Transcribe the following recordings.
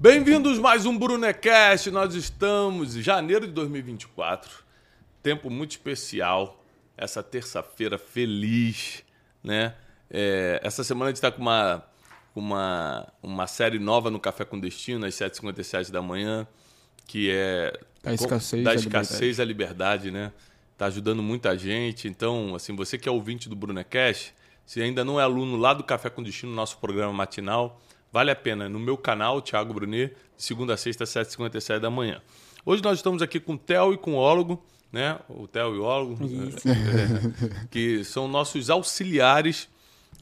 Bem-vindos mais um Brunecast. Nós estamos em janeiro de 2024. Tempo muito especial. Essa terça-feira feliz, né? É, essa semana a gente está com uma, uma, uma série nova no Café com Destino, às 7h57 da manhã, que é Da escassez da à escassez à liberdade, né? Tá ajudando muita gente. Então, assim, você que é ouvinte do Brunecast, se ainda não é aluno lá do Café com Destino, nosso programa matinal, vale a pena. No meu canal, Thiago Brunet, de segunda a sexta, às 7h57 da manhã. Hoje nós estamos aqui com o Theo e com o Ólogo, né? O Theo e o Ólogo, é, que são nossos auxiliares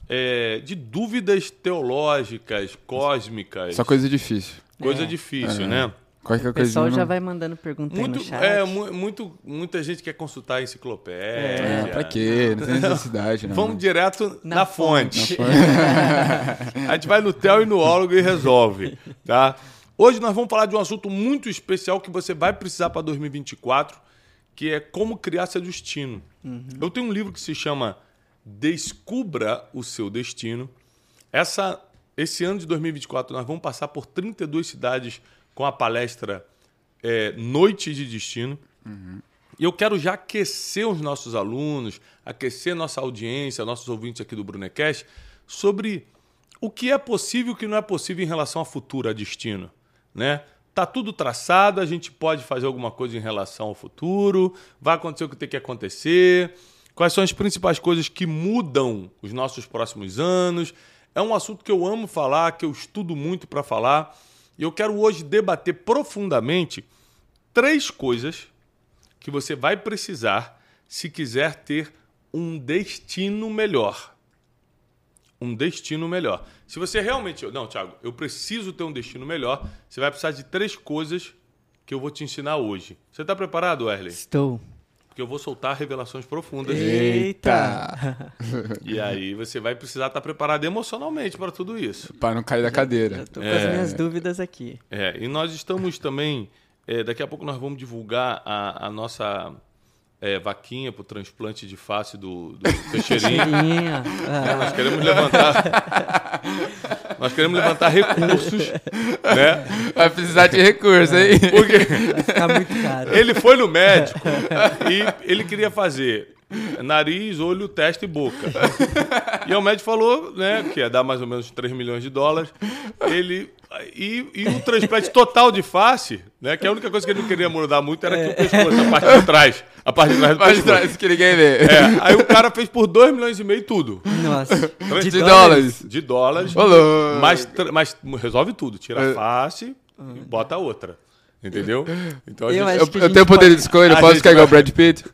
é, de dúvidas teológicas, cósmicas. Só coisa difícil. Coisa É. difícil, É. né? Qualquer O coisa. pessoal já vai mandando pergunta aí Muito, no chat. é, mu- muito, muita gente quer consultar a enciclopédia. É, pra quê? Não tem necessidade, não. Vamos direto na, Na fonte. a gente vai no TEL e no ólogo e resolve, tá? Hoje nós vamos falar de um assunto muito especial que você vai precisar para 2024, que é como criar seu destino. Eu tenho um livro que se chama Descubra o seu destino. Essa, esse ano de 2024 nós vamos passar por 32 cidades com a palestra é, Noite de Destino. E eu quero já aquecer os nossos alunos, aquecer nossa audiência, nossos ouvintes aqui do Brunecast, sobre o que é possível e o que não é possível em relação a futuro, a destino. Né? Tá tudo traçado, a gente pode fazer alguma coisa em relação ao futuro, vai acontecer o que tem que acontecer, quais são as principais coisas que mudam os nossos próximos anos. É um assunto que eu amo falar, que eu estudo muito para falar, e eu quero hoje debater profundamente três coisas que você vai precisar se quiser ter um destino melhor. Um destino melhor. Se você realmente. Não, Thiago, eu preciso ter um destino melhor, você vai precisar de três coisas que eu vou te ensinar hoje. Você está preparado, Wesley? Estou. Porque eu vou soltar revelações profundas. Eita! E aí você vai precisar estar preparado emocionalmente para tudo isso. Pra não cair da cadeira. Eu tô com as É. minhas dúvidas aqui. É, e nós estamos também. é, daqui a pouco nós vamos divulgar a, a nossa é, vaquinha para o transplante de face do, do Teixeirinha. É, Ah, nós queremos levantar. nós queremos levantar recursos, né? Vai precisar de recurso, hein? Porque vai ficar muito caro. ele foi no médico e ele queria fazer nariz, olho, testa e boca. E o médico falou, né, que ia dar mais ou menos 3 milhões de dólares. Ele e, e um transplante total de face, né, que a única coisa que ele não queria mudar muito era aqui o pescoço, a parte de trás, a parte de trás do Vai pescoço. trás que ninguém vê. É, aí o cara fez por 2 milhões e meio tudo. Nossa. De dólares. De dólares. Ô, louco. Mas, mas resolve tudo. Tira É. a face e bota a outra. Entendeu? Então a Eu gente... acho que Eu, eu gente tenho poder pode- de escolha, eu posso ficar igual o vai- Brad Pitt?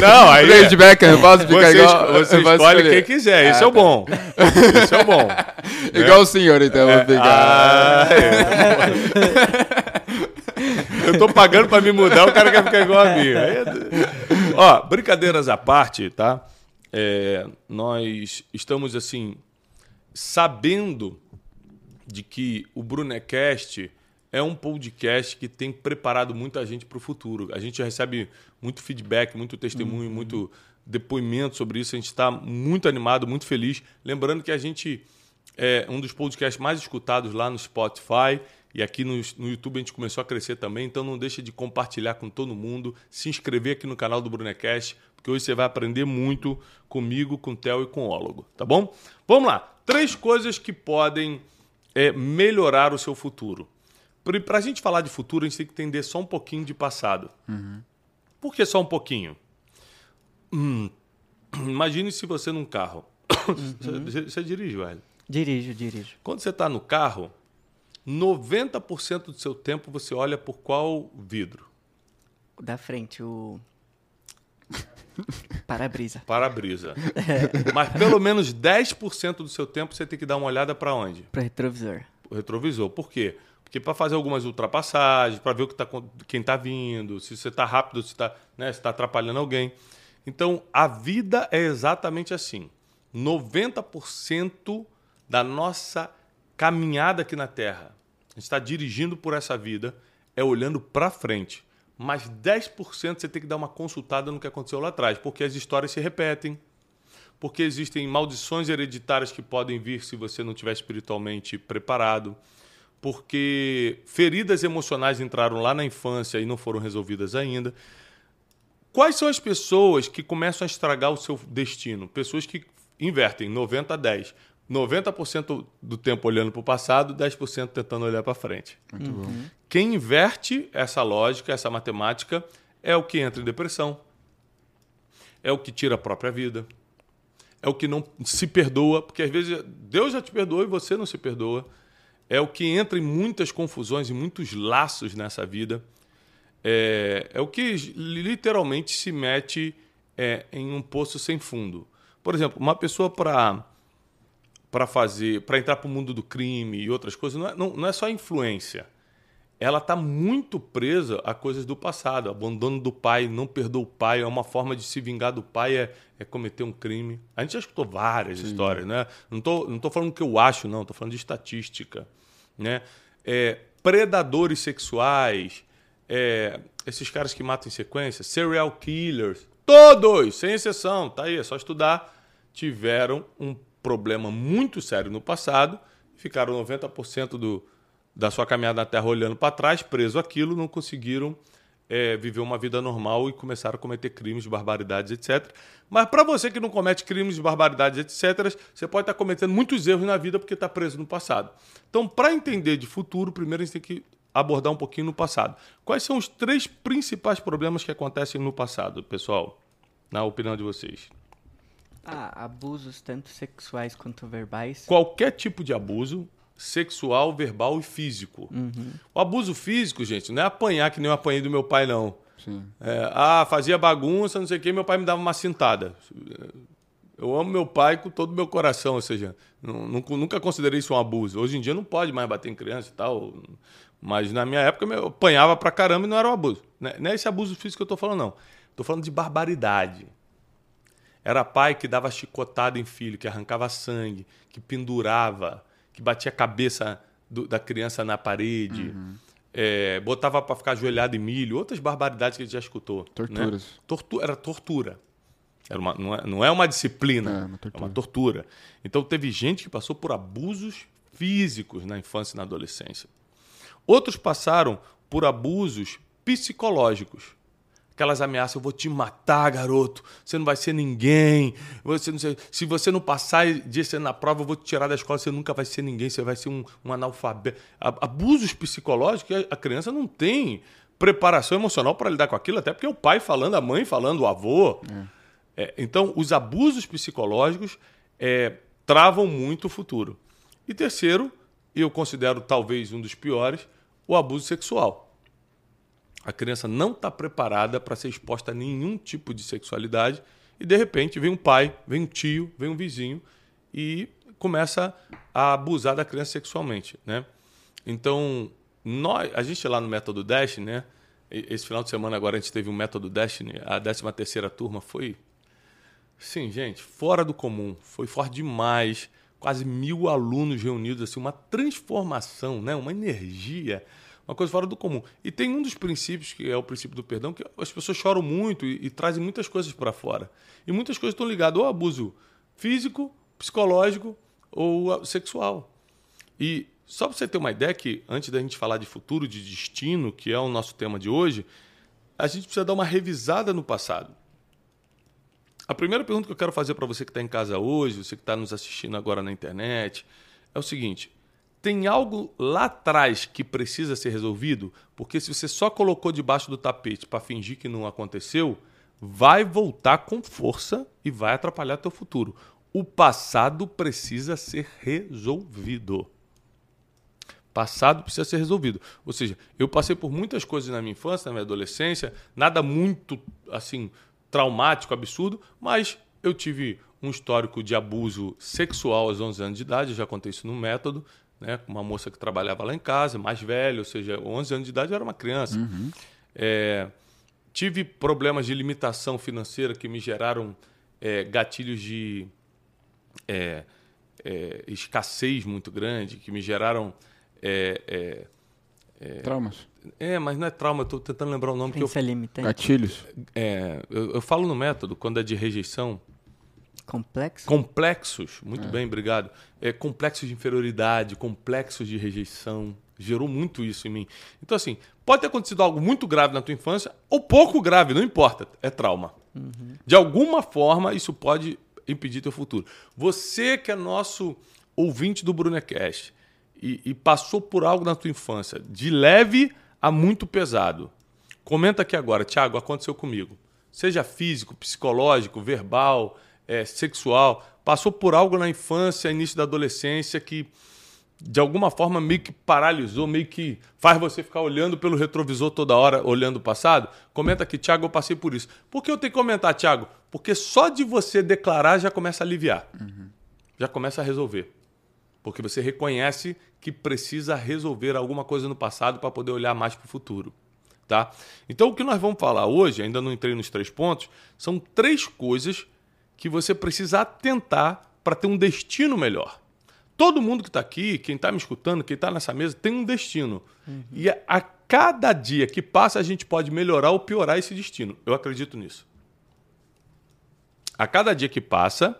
Não, aí... é- David Beckham, eu posso ficar Você, igual. você escolhe escolher. quem quiser. Isso Ah, é o bom. Isso é o bom. Igual o senhor, então, eu vou pegar. Ah, é. Eu tô pagando pra me mudar, o cara quer ficar igual a mim. É- Ó, brincadeiras à parte, tá? É, nós estamos, assim, sabendo de que o Brunecast é um podcast que tem preparado muita gente para o futuro. A gente recebe muito feedback, muito testemunho, muito depoimento sobre isso. A gente está muito animado, muito feliz. Lembrando que a gente é um dos podcasts mais escutados lá no Spotify e aqui no, no YouTube a gente começou a crescer também. Então não deixa de compartilhar com todo mundo, se inscrever aqui no canal do Brunecast, porque hoje você vai aprender muito comigo, com o Theo e com o Ólogo, tá bom? Vamos lá. Três coisas que podem é, melhorar o seu futuro. Para a gente falar de futuro, a gente tem que entender só um pouquinho de passado. Por que só um pouquinho? Hum, imagine se você num carro. Você, você dirige, velho. Dirijo, dirijo. Quando você está no carro, 90% do seu tempo você olha por qual vidro? Da frente, o. Para-brisa. Para-brisa. Mas pelo menos 10% do seu tempo você tem que dar uma olhada para onde? Pro retrovisor. o retrovisor. Por quê? Porque para fazer algumas ultrapassagens, para ver o que tá, quem está vindo, se você está rápido, se está né, tá atrapalhando alguém. Então, a vida é exatamente assim. 90% da nossa caminhada aqui na Terra, a gente está dirigindo por essa vida, é olhando para frente. Mas 10% você tem que dar uma consultada no que aconteceu lá atrás, porque as histórias se repetem, porque existem maldições hereditárias que podem vir se você não estiver espiritualmente preparado, porque feridas emocionais entraram lá na infância e não foram resolvidas ainda. Quais são as pessoas que começam a estragar o seu destino? Pessoas que invertem 90 a 10. 90% do tempo olhando para o passado, 10% tentando olhar para frente. Muito bom. Quem inverte essa lógica, essa matemática, é o que entra em depressão, é o que tira a própria vida, é o que não se perdoa, porque às vezes Deus já te perdoa e você não se perdoa. É o que entra em muitas confusões e muitos laços nessa vida. É, é o que literalmente se mete é, em um poço sem fundo. Por exemplo, uma pessoa para para fazer, para entrar para o mundo do crime e outras coisas, não é, não, não é só influência. Ela está muito presa a coisas do passado. Abandono do pai, não perdoa o pai, é uma forma de se vingar do pai, é, é cometer um crime. A gente já escutou várias Sim. histórias, né? Não tô, não tô falando o que eu acho, não, tô falando de estatística. Né? É, predadores sexuais, é, esses caras que matam em sequência, serial killers, todos, sem exceção, tá aí, é só estudar, tiveram um problema muito sério no passado, ficaram 90% do, da sua caminhada na Terra olhando para trás, preso aquilo, não conseguiram é, viver uma vida normal e começaram a cometer crimes, barbaridades, etc. Mas para você que não comete crimes, barbaridades, etc., você pode estar cometendo muitos erros na vida porque está preso no passado. Então, para entender de futuro, primeiro a gente tem que abordar um pouquinho no passado. Quais são os três principais problemas que acontecem no passado, pessoal? Na opinião de vocês. Ah, abusos tanto sexuais quanto verbais. Qualquer tipo de abuso, sexual, verbal e físico. Uhum. O abuso físico, gente, não é apanhar que nem eu apanhei do meu pai, não. Sim. É, ah, fazia bagunça, não sei o quê, meu pai me dava uma cintada. Eu amo meu pai com todo o meu coração, ou seja, nu- nunca, nunca considerei isso um abuso. Hoje em dia não pode mais bater em criança e tal, mas na minha época eu apanhava pra caramba e não era um abuso. Não é- não é esse abuso físico que eu tô falando, não. Tô falando de barbaridade. Era pai que dava chicotada em filho, que arrancava sangue, que pendurava, que batia a cabeça do- da criança na parede, é, botava para ficar ajoelhado em milho, outras barbaridades que a gente já escutou. né? Torturas. Tortu- era tortura. Era uma, não, é, não é uma disciplina, É, é uma uma, tortura. tortura. Então teve gente que passou por abusos físicos na infância e na adolescência. Outros passaram por abusos psicológicos. Aquelas ameaças, eu vou te matar, garoto. Você não vai ser ninguém. Você não sei- se você não passar disso na prova, eu vou te tirar da escola. Você nunca vai ser ninguém. Você vai ser um, um analfabeto. Abusos psicológicos, a- criança não tem preparação emocional para lidar com aquilo, até porque é o pai falando, a mãe falando, o avô. É, então, os abusos psicológicos é, travam muito o futuro. E terceiro, eu considero talvez um dos piores, o abuso sexual. A criança não está preparada para ser exposta a nenhum tipo de sexualidade e, de repente, vem um pai, vem um tio, vem um vizinho e começa a abusar da criança sexualmente, né? Então, nós, a gente lá no Método Destiny, né? Esse final de semana agora a gente teve um Método Destiny, a 13 terceira turma foi Sim, gente, fora do comum. Foi forte demais. Quase mil alunos reunidos, assim, uma transformação, né? uma energia, uma coisa fora do comum. E tem um dos princípios, que é o princípio do perdão, que as pessoas choram muito e, e trazem muitas coisas para fora. E muitas coisas estão ligadas ao abuso físico, psicológico ou sexual. E só para você ter uma ideia que, antes da gente falar de futuro, de destino, que é o nosso tema de hoje, a gente precisa dar uma revisada no passado. A primeira pergunta que eu quero fazer para você que está em casa hoje, você que está nos assistindo agora na internet, é o seguinte: tem algo lá atrás que precisa ser resolvido? Porque se você só colocou debaixo do tapete para fingir que não aconteceu, vai voltar com força e vai atrapalhar teu futuro. O passado precisa ser resolvido. Passado precisa ser resolvido. Ou seja, eu passei por muitas coisas na minha infância, na minha adolescência, nada muito assim traumático, absurdo, mas eu tive um histórico de abuso sexual aos 11 anos de idade, já contei isso no método, né, com uma moça que trabalhava lá em casa, mais velha, ou seja, 11 anos de idade eu era uma criança. É, tive problemas de limitação financeira que me geraram é, gatilhos de é, é, escassez muito grande, que me geraram. É, é, Traumas. é, mas não é trauma, eu estou tentando lembrar o nome que eu. Limitante. Gatilhos. É, eu, eu falo no método, quando é de rejeição. Complexo. Complexos, muito bem, obrigado. É, complexos de inferioridade, complexos de rejeição. Gerou muito isso em mim. Então, assim, pode ter acontecido algo muito grave na tua infância ou pouco grave, não importa. É trauma. De alguma forma, isso pode impedir teu futuro. Você que é nosso ouvinte do Brunecast e, e passou por algo na tua infância, de leve a muito pesado, comenta aqui agora, Thiago, aconteceu comigo. Seja físico, psicológico, verbal, é, sexual, passou por algo na infância, início da adolescência que de alguma forma meio que paralisou, meio que faz você ficar olhando pelo retrovisor toda hora, olhando o passado? Comenta aqui, Thiago, eu passei por isso. Por que eu tenho que comentar, Thiago? Porque só de você declarar já começa a aliviar. Já começa a resolver. Porque você reconhece que precisa resolver alguma coisa no passado para poder olhar mais para o futuro. Tá? Então, o que nós vamos falar hoje, ainda não entrei nos três pontos, são três coisas que você precisa atentar para ter um destino melhor. Todo mundo que está aqui, quem está me escutando, quem está nessa mesa, tem um destino. E a, a cada dia que passa, a gente pode melhorar ou piorar esse destino. Eu acredito nisso. A cada dia que passa,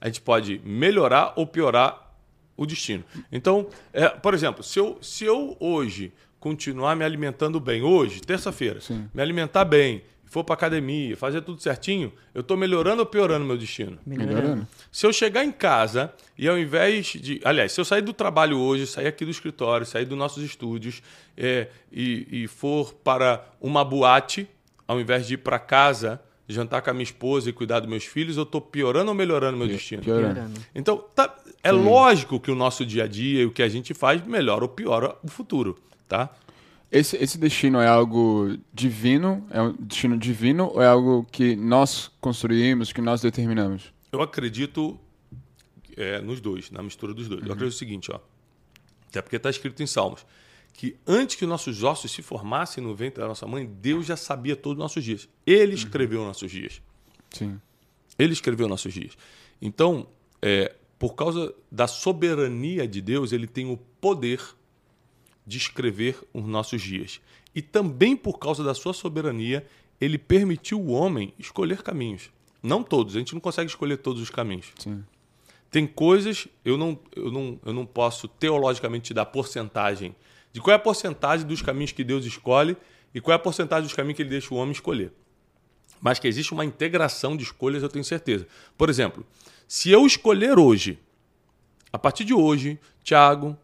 a gente pode melhorar ou piorar o destino. Então, é, por exemplo, se eu, se eu hoje continuar me alimentando bem, hoje, terça-feira, me alimentar bem, for para academia, fazer tudo certinho, eu estou melhorando ou piorando meu destino? Melhorando. Se eu chegar em casa e ao invés de. Aliás, se eu sair do trabalho hoje, sair aqui do escritório, sair dos nossos estúdios é, e, e for para uma boate, ao invés de ir para casa, jantar com a minha esposa e cuidar dos meus filhos, eu estou piorando ou melhorando meu destino? Piorando. Então, tá- é lógico que o nosso dia a dia e o que a gente faz melhora ou piora o futuro, tá? Esse, esse destino é algo divino? É um destino divino ou é algo que nós construímos, que nós determinamos? Eu acredito é, nos dois, na mistura dos dois. Eu acredito o seguinte, ó. Até porque está escrito em Salmos. Que antes que nossos ossos se formassem no ventre da nossa mãe, Deus já sabia todos os nossos dias. Ele escreveu nossos dias. Sim. Ele escreveu nossos dias. Então, é, por causa da soberania de Deus, ele tem o poder de escrever os nossos dias. E também por causa da sua soberania, ele permitiu o homem escolher caminhos. Não todos, a gente não consegue escolher todos os caminhos. Sim. Tem coisas, eu não, eu não, eu não posso teologicamente te dar porcentagem de qual é a porcentagem dos caminhos que Deus escolhe e qual é a porcentagem dos caminhos que ele deixa o homem escolher. Mas que existe uma integração de escolhas, eu tenho certeza. Por exemplo, se eu escolher hoje, a partir de hoje, Tiago,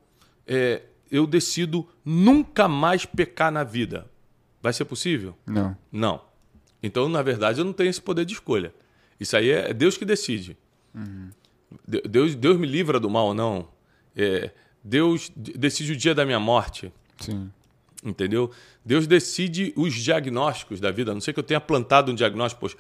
é, eu decido nunca mais pecar na vida. Vai ser possível? Não. Não. Então, na verdade, eu não tenho esse poder de escolha. Isso aí é Deus que decide. De- Deus, Deus me livra do mal ou não. É, Deus de- decide o dia da minha morte. Sim. Entendeu? Deus decide os diagnósticos da vida. A não sei que eu tenha plantado um diagnóstico, poxa,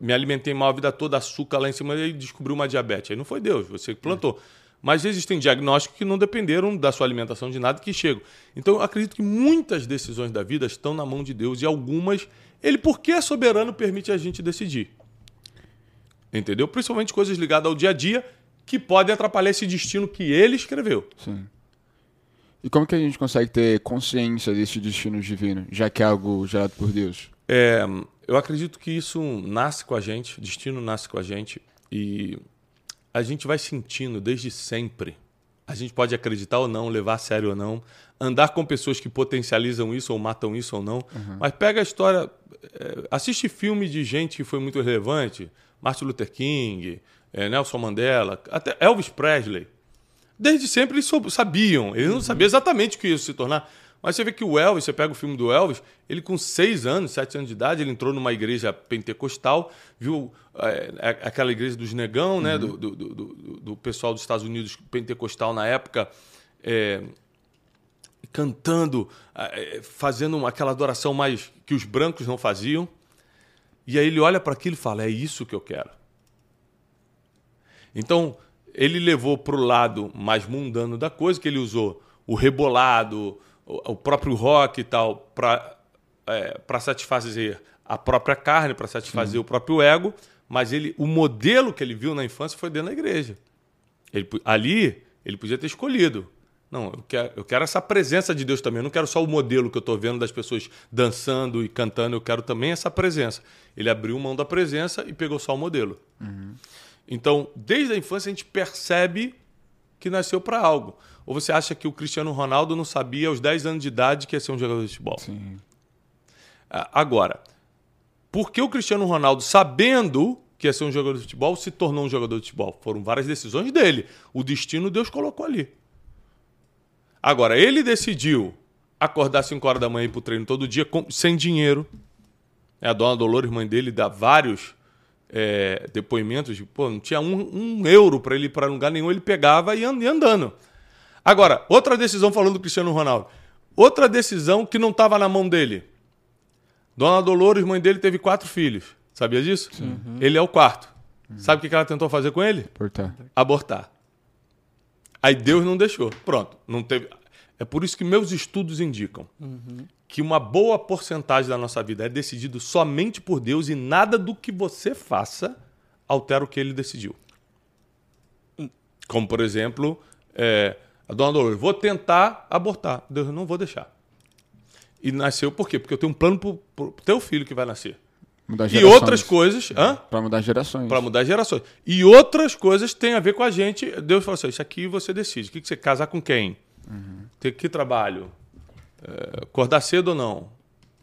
me alimentei mal a vida toda, açúcar lá em cima e descobriu uma diabetes. Aí não foi Deus, você que plantou. Mas existem diagnósticos que não dependeram da sua alimentação de nada que chegam. Então eu acredito que muitas decisões da vida estão na mão de Deus e algumas, ele, porque é soberano, permite a gente decidir. Entendeu? Principalmente coisas ligadas ao dia a dia que podem atrapalhar esse destino que ele escreveu. Sim. E como que a gente consegue ter consciência desse destino divino, já que é algo gerado por Deus? É, eu acredito que isso nasce com a gente, destino nasce com a gente e a gente vai sentindo desde sempre. A gente pode acreditar ou não, levar a sério ou não, andar com pessoas que potencializam isso ou matam isso ou não. Mas pega a história, é, assiste filme de gente que foi muito relevante, Martin Luther King, é, Nelson Mandela, até Elvis Presley. Desde sempre eles sabiam, eles não sabiam exatamente o que ia se tornar. Mas você vê que o Elvis, você pega o filme do Elvis, ele com seis anos, sete anos de idade, ele entrou numa igreja pentecostal, viu é, é, aquela igreja dos negão, né, do, do, do, do- do pessoal dos Estados Unidos pentecostal na época, é, cantando, é, fazendo aquela adoração mais que os brancos não faziam. E aí ele olha para aquilo e fala: é isso que eu quero. Então, ele levou para o lado mais mundano da coisa, que ele usou o rebolado, o o próprio rock e tal, para para satisfazer a própria carne, para satisfazer o próprio ego, mas ele, o modelo que ele viu na infância foi dentro da igreja. Ele, ali, ele podia ter escolhido. Não, eu quero, eu quero essa presença de Deus também. Eu não quero só o modelo que eu estou vendo das pessoas dançando e cantando, eu quero também essa presença. Ele abriu mão da presença e pegou só o modelo. Então, desde a infância, a gente percebe que nasceu para algo. Ou você acha que o Cristiano Ronaldo não sabia aos 10 anos de idade que ia ser um jogador de futebol? Sim. Ah, Agora, por que o Cristiano Ronaldo, sabendo que ia ser um jogador de futebol, se tornou um jogador de futebol? Foram várias decisões dele. O destino Deus colocou ali. Agora, ele decidiu acordar às 5 horas da manhã e ir pro treino todo dia sem dinheiro. É, A dona Dolores, mãe dele, dá vários é, depoimentos de, pô, não tinha um, um euro para ele ir para lugar nenhum, ele pegava e andando. Agora, outra decisão falando do Cristiano Ronaldo. Outra decisão que não estava na mão dele. Dona Dolores, mãe dele, teve quatro filhos. Sabia disso? Ele é o quarto. Sabe o que ela tentou fazer com ele? Portar. abortar. Aí Deus não deixou. Pronto, não teve. É por isso que meus estudos indicam que uma boa porcentagem da nossa vida é decidido somente por Deus e nada do que você faça altera o que ele decidiu. Como, por exemplo, é, a dona Dolores, vou tentar abortar. Deus, não vou deixar. E nasceu por quê? Porque eu tenho um plano pro, pro teu filho que vai nascer. Mudar E outras coisas. Hã? Pra mudar gerações. Para mudar gerações. E outras coisas têm a ver com a gente. Deus falou assim: isso aqui você decide. O que, que você casar com quem? Ter que trabalho? É, acordar cedo ou não?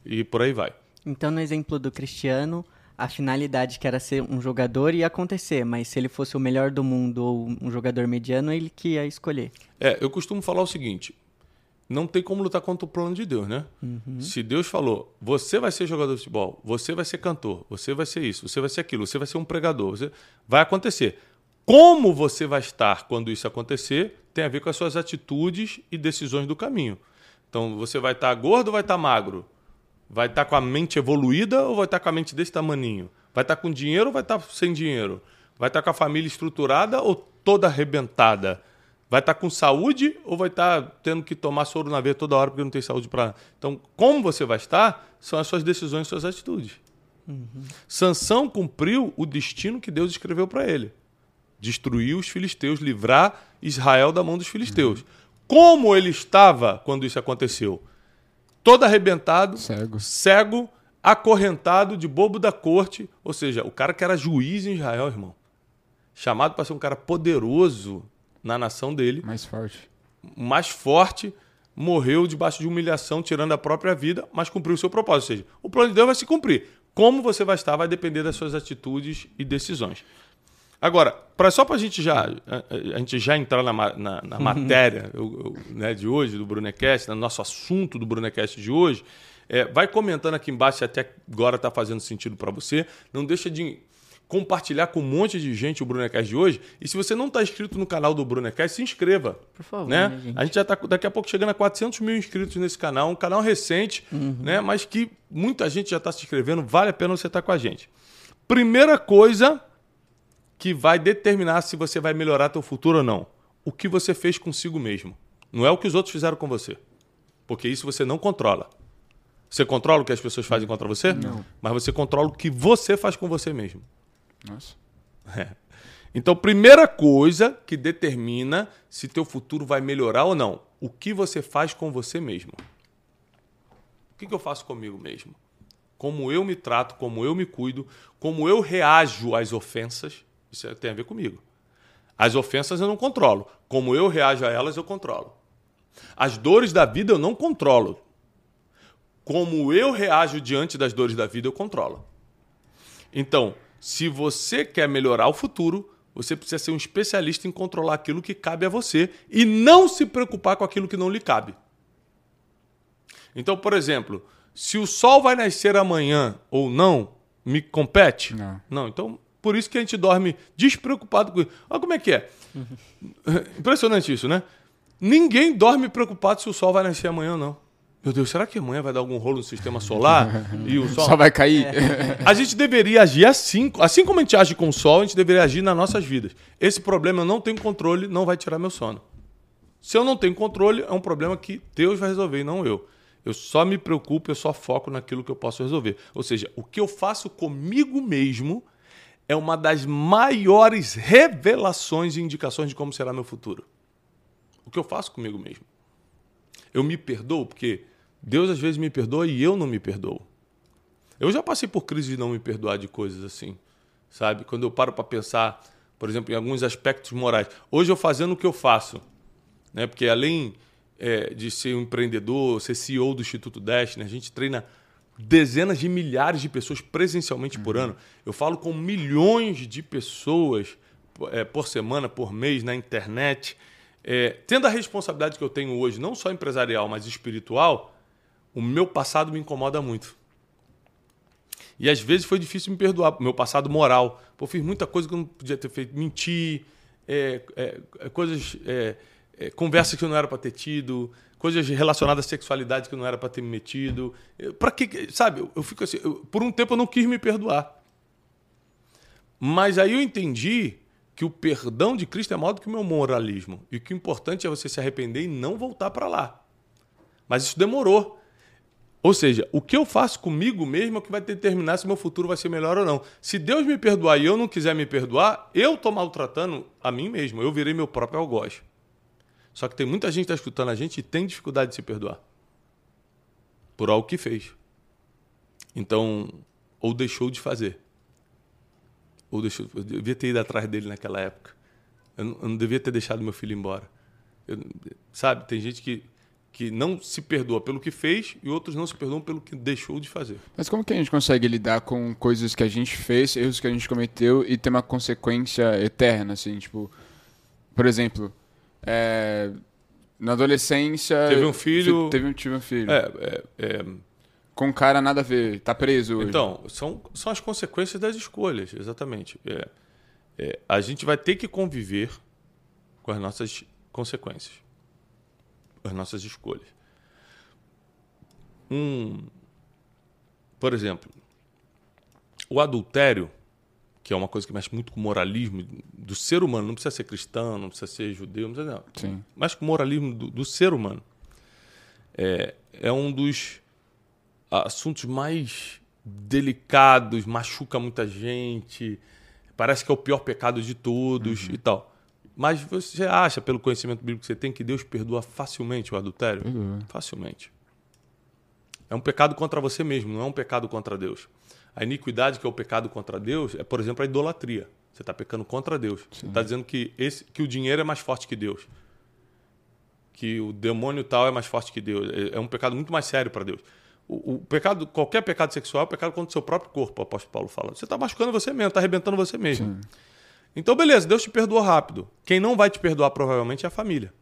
E por aí vai. Então, no exemplo do Cristiano, a finalidade que era ser um jogador ia acontecer, mas se ele fosse o melhor do mundo ou um jogador mediano, ele que ia escolher. É, eu costumo falar o seguinte: não tem como lutar contra o plano de Deus, né? Se Deus falou, você vai ser jogador de futebol, você vai ser cantor, você vai ser isso, você vai ser aquilo, você vai ser um pregador, você... vai acontecer. Como você vai estar quando isso acontecer tem a ver com as suas atitudes e decisões do caminho. Então, você vai estar gordo ou vai estar magro? Vai estar com a mente evoluída ou vai estar com a mente desse tamaninho? Vai estar com dinheiro ou vai estar sem dinheiro? Vai estar com a família estruturada ou toda arrebentada? Vai estar com saúde ou vai estar tendo que tomar soro na veia toda hora porque não tem saúde para. Então, como você vai estar são as suas decisões e suas atitudes. Sansão cumpriu o destino que Deus escreveu para ele: destruir os filisteus, livrar Israel da mão dos filisteus. Como ele estava quando isso aconteceu? Todo arrebentado, Cego. cego, acorrentado, de bobo da corte. Ou seja, o cara que era juiz em Israel, irmão. Chamado para ser um cara poderoso na nação dele, Mais forte. mais forte, morreu debaixo de humilhação, tirando a própria vida, mas cumpriu o seu propósito. Ou seja, o plano de Deus vai se cumprir. Como você vai estar vai depender das suas atitudes e decisões. Agora, pra, só para a gente já a, gente já entrar na, na, na matéria eu- eu, né, de hoje, do Brunecast, no nosso assunto do Brunecast de hoje, é, vai comentando aqui embaixo se até agora está fazendo sentido para você. Não deixa de compartilhar com um monte de gente o Brunecast de hoje. E se você não está inscrito no canal do Brunecast, se inscreva. Por favor, né? né? A gente já está daqui a pouco chegando a 400 mil inscritos nesse canal, um canal recente, né? mas que muita gente já está se inscrevendo, vale a pena você estar com a gente. Primeira coisa que vai determinar se você vai melhorar teu futuro ou não, o que você fez consigo mesmo. Não é o que os outros fizeram com você, porque isso você não controla. Você controla o que as pessoas fazem contra você? Não. Mas você controla o que você faz com você mesmo. Nossa. É. Então, primeira coisa que determina se teu futuro vai melhorar ou não, o que você faz com você mesmo. O que, que eu faço comigo mesmo? Como eu me trato, como eu me cuido, como eu reajo às ofensas, isso tem a ver comigo. As ofensas eu não controlo. Como eu reajo a elas, eu controlo. As dores da vida eu não controlo. Como eu reajo diante das dores da vida, eu controlo. Então, se você quer melhorar o futuro, você precisa ser um especialista em controlar aquilo que cabe a você e não se preocupar com aquilo que não lhe cabe. Então, por exemplo, se o sol vai nascer amanhã ou não, me compete? Não. Não, então por isso que a gente dorme despreocupado com isso. Olha como é que é. Impressionante isso, né? Ninguém dorme preocupado se o sol vai nascer amanhã ou não. Meu Deus, será que amanhã vai dar algum rolo no sistema solar? e o sol. Só vai cair. A gente deveria agir assim, assim como a gente age com o sol, a gente deveria agir nas nossas vidas. Esse problema eu não tenho controle, não vai tirar meu sono. Se eu não tenho controle, é um problema que Deus vai resolver e não eu. Eu só me preocupo, eu só foco naquilo que eu posso resolver. Ou seja, o que eu faço comigo mesmo é uma das maiores revelações e indicações de como será meu futuro. O que eu faço comigo mesmo. Eu me perdoo porque Deus às vezes me perdoa e eu não me perdoo. Eu já passei por crise de não me perdoar de coisas assim, sabe? Quando eu paro para pensar, por exemplo, em alguns aspectos morais. Hoje eu fazendo o que eu faço, né? Porque além é, de ser um empreendedor, ser CEO do Instituto Dash, né? a gente treina dezenas de milhares de pessoas presencialmente por ano. Eu falo com milhões de pessoas é, por semana, por mês, na internet. É, tendo a responsabilidade que eu tenho hoje, não só empresarial, mas espiritual, o meu passado me incomoda muito. E às vezes foi difícil me perdoar, meu passado moral. Pô, fiz muita coisa que eu não podia ter feito. Mentir, é, é, é coisas, é, conversas que eu não era para ter tido, coisas relacionadas à sexualidade que não era para ter me metido. Para que, sabe? Eu, eu fico assim, eu, por um tempo eu não quis me perdoar. Mas aí eu entendi que o perdão de Cristo é maior do que o meu moralismo. E que o importante é você se arrepender e não voltar para lá. Mas isso demorou. Ou seja, o que eu faço comigo mesmo é o que vai determinar se meu futuro vai ser melhor ou não. Se Deus me perdoar e eu não quiser me perdoar, eu estou maltratando a mim mesmo. Eu virei meu próprio algoz. Só que tem muita gente que está escutando a gente e tem dificuldade de se perdoar. Por algo que fez. Então, ou deixou de fazer. Ou deixou. Eu devia ter ido atrás dele naquela época. Eu não, eu não devia ter deixado meu filho embora. Eu, sabe, tem gente que que não se perdoa pelo que fez e outros não se perdoam pelo que deixou de fazer. Mas como que a gente consegue lidar com coisas que a gente fez, erros que a gente cometeu e ter uma consequência eterna, assim, tipo, por exemplo, é, na adolescência teve um filho, teve tive um filho, é, é, é, com um cara nada a ver, tá preso. Hoje. Então são são as consequências das escolhas, exatamente. É, é, a gente vai ter que conviver com as nossas consequências as nossas escolhas. Um, por exemplo, o adultério, que é uma coisa que mexe muito com o moralismo do ser humano, não precisa ser cristão, não precisa ser judeu, não precisa não. Sim. Mas com o moralismo do, do ser humano. É, é um dos assuntos mais delicados, machuca muita gente, parece que é o pior pecado de todos uhum. e tal. Mas você acha, pelo conhecimento bíblico que você tem, que Deus perdoa facilmente o adultério? Uhum. Facilmente. É um pecado contra você mesmo, não é um pecado contra Deus. A iniquidade, que é o pecado contra Deus, é, por exemplo, a idolatria. Você está pecando contra Deus. Sim. Você está dizendo que, esse, que o dinheiro é mais forte que Deus. Que o demônio tal é mais forte que Deus. É, é um pecado muito mais sério para Deus. O, o, pecado, qualquer pecado sexual é um pecado contra o seu próprio corpo, o apóstolo Paulo fala. Você está machucando você mesmo, está arrebentando você mesmo. Sim. Então, beleza, Deus te perdoou rápido. Quem não vai te perdoar provavelmente é a família.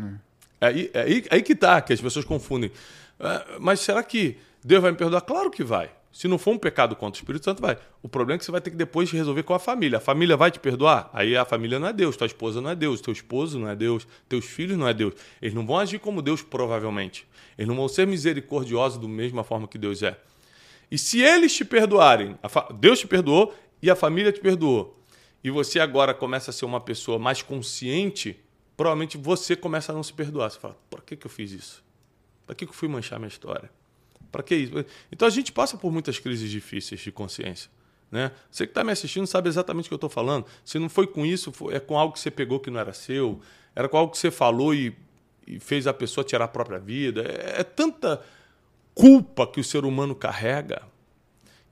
Hum. É aí, é aí, é aí que tá, que as pessoas confundem. É, mas será que Deus vai me perdoar? Claro que vai. Se não for um pecado contra o Espírito Santo, vai. O problema é que você vai ter que depois resolver com a família. A família vai te perdoar? Aí a família não é Deus, tua esposa não é Deus, teu esposo não é Deus, teus filhos não é Deus. Eles não vão agir como Deus, provavelmente. Eles não vão ser misericordiosos da mesma forma que Deus é. E se eles te perdoarem, Deus te perdoou e a família te perdoou e você agora começa a ser uma pessoa mais consciente, provavelmente você começa a não se perdoar. Você fala, por que, que eu fiz isso? Para que, que eu fui manchar minha história? Para que isso? Então a gente passa por muitas crises difíceis de consciência. Né? Você que está me assistindo sabe exatamente o que eu estou falando. Se não foi com isso, é com algo que você pegou que não era seu, era com algo que você falou e, e fez a pessoa tirar a própria vida. É, é tanta culpa que o ser humano carrega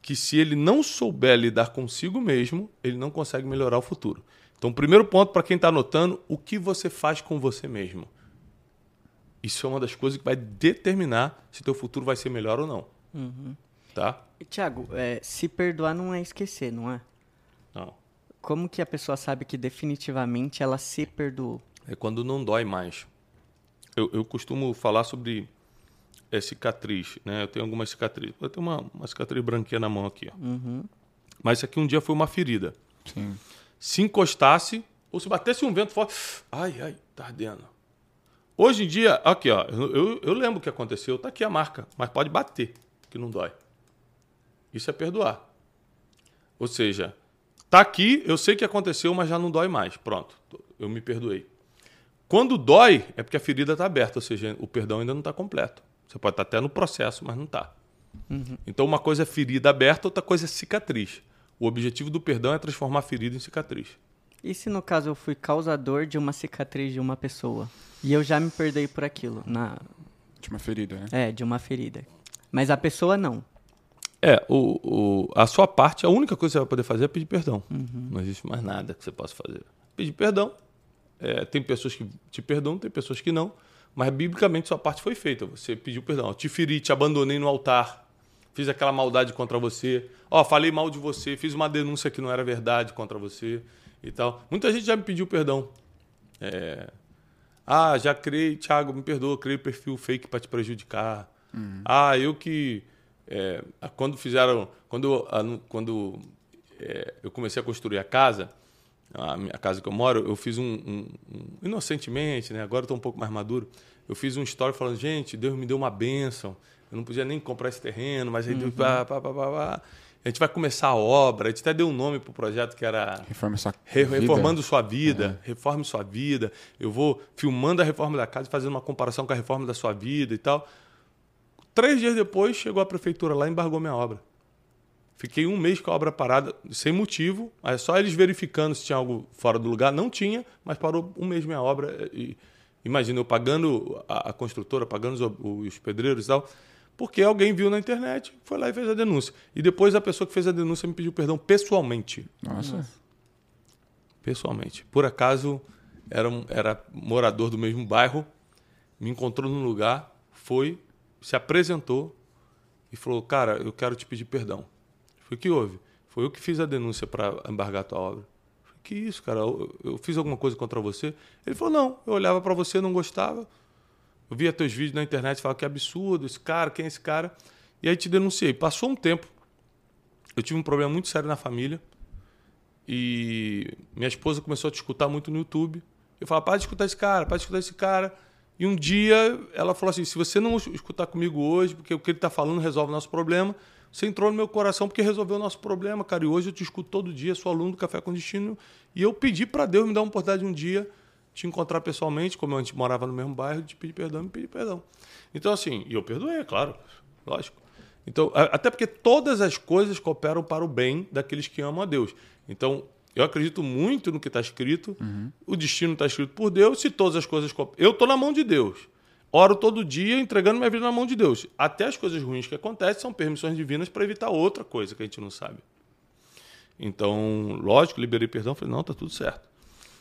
que se ele não souber lidar consigo mesmo, ele não consegue melhorar o futuro. Então, primeiro ponto para quem está anotando, o que você faz com você mesmo. Isso é uma das coisas que vai determinar se teu futuro vai ser melhor ou não. Uhum. Tá? Tiago, é, se perdoar não é esquecer, não é? Não. Como que a pessoa sabe que definitivamente ela se perdoou? É quando não dói mais. Eu, eu costumo falar sobre é cicatriz, né? Eu tenho algumas cicatrizes. Eu tenho uma, uma cicatriz branquinha na mão aqui, ó. Uhum. Mas isso aqui um dia foi uma ferida. Sim. Se encostasse, ou se batesse um vento forte, ai, ai, tá ardendo. Hoje em dia, aqui, ó, eu, eu lembro o que aconteceu, tá aqui a marca, mas pode bater, que não dói. Isso é perdoar. Ou seja, tá aqui, eu sei que aconteceu, mas já não dói mais. Pronto, eu me perdoei. Quando dói, é porque a ferida está aberta, ou seja, o perdão ainda não está completo. Você pode estar até no processo, mas não está. Uhum. Então, uma coisa é ferida aberta, outra coisa é cicatriz. O objetivo do perdão é transformar a ferida em cicatriz. E se no caso eu fui causador de uma cicatriz de uma pessoa e eu já me perdoei por aquilo? Na... De uma ferida, né? É, de uma ferida. Mas a pessoa não. É, o, o, a sua parte, a única coisa que você vai poder fazer é pedir perdão. Uhum. Não existe mais nada que você possa fazer. Pedir perdão É, tem pessoas que te perdoam, tem pessoas que não. Mas biblicamente sua parte foi feita. Você pediu perdão. Te feri, te abandonei no altar. Fiz aquela maldade contra você. Ó, falei mal de você. Fiz uma denúncia que não era verdade contra você e tal. Muita gente já me pediu perdão. É... Ah, já criei, Thiago, me perdoa, criei perfil fake para te prejudicar. Uhum. Ah, eu que. É, quando fizeram. Quando, quando é, eu comecei a construir a casa, a, a casa que eu moro, eu fiz um, um, um inocentemente, né? Agora estou um pouco mais maduro. Eu fiz um story falando, gente, Deus me deu uma bênção. Eu não podia nem comprar esse terreno, mas aí uhum. Deus. Pá, pá, pá, pá, A gente vai começar a obra. A gente até deu um nome para o projeto que era Reforma sua Re, Reformando Sua Vida. É. Reforme Sua Vida. Eu vou filmando a reforma da casa e fazendo uma comparação com a reforma da sua vida e tal. Três dias depois, chegou a prefeitura lá e embargou minha obra. Fiquei um mês com a obra parada, sem motivo. Aí só eles verificando se tinha algo fora do lugar. Não tinha, mas parou um mês minha obra. E, imagina, eu pagando a, a construtora, pagando os, os, pedreiros e tal, porque alguém viu na internet, foi lá e fez a denúncia. E depois a pessoa que fez a denúncia me pediu perdão pessoalmente. Nossa. Pessoalmente. Por acaso, era, era morador do mesmo bairro, me encontrou num lugar, foi, se apresentou e falou: Cara, eu quero te pedir perdão. Foi o que houve? Foi eu que fiz a denúncia para embargar a tua obra. Falei, que isso, cara? Eu, eu, fiz alguma coisa contra você? Ele falou, não. Eu olhava para você, não gostava. Eu via teus vídeos na internet falava que absurdo, esse cara, quem é esse cara? E aí te denunciei. Passou um tempo. Eu tive um problema muito sério na família. E minha esposa começou a te escutar muito no YouTube. Eu falava, para de escutar esse cara, para de escutar esse cara. E um dia ela falou assim: se você não escutar comigo hoje, porque o que ele está falando resolve o nosso problema, você entrou no meu coração porque resolveu o nosso problema, cara. E hoje eu te escuto todo dia, sou aluno do Café com Destino. E eu pedi para Deus me dar uma oportunidade um dia te encontrar pessoalmente, como a gente morava no mesmo bairro, de pedir perdão, me pedir perdão. Então, assim, e eu perdoei, é claro, lógico. Então, até porque todas as coisas cooperam para o bem daqueles que amam a Deus. Então, eu acredito muito no que está escrito. Uhum. O destino está escrito por Deus. Se todas as coisas cooperam. Eu estou na mão de Deus. Oro todo dia entregando minha vida na mão de Deus. Até as coisas ruins que acontecem são permissões divinas para evitar outra coisa que a gente não sabe. Então, lógico, liberei perdão, falei, não, tá tudo certo.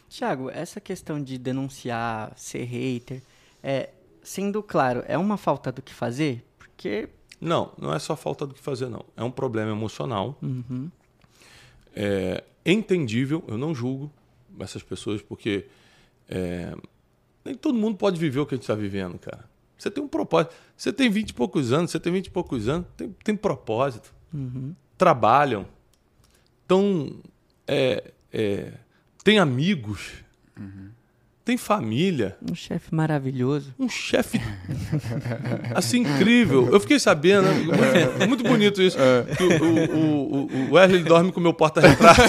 Tiago, essa questão de denunciar, ser hater, é, sendo claro, é uma falta do que fazer? Porque. Não, não é só falta do que fazer, não. É um problema emocional. Uhum. É entendível, eu não julgo essas pessoas, porque é, nem todo mundo pode viver o que a gente está vivendo, cara. Você tem um propósito. Você tem 20 e poucos anos, você tem 20 e poucos anos, tem, tem propósito. Uhum. Trabalham. Tão, é, é, tem amigos. Uhum. Tem família. Um chefe maravilhoso. Um chefe assim incrível. Eu fiquei sabendo, é muito bonito isso. É. Que o, o, o, Wesley dorme com o meu porta-retrato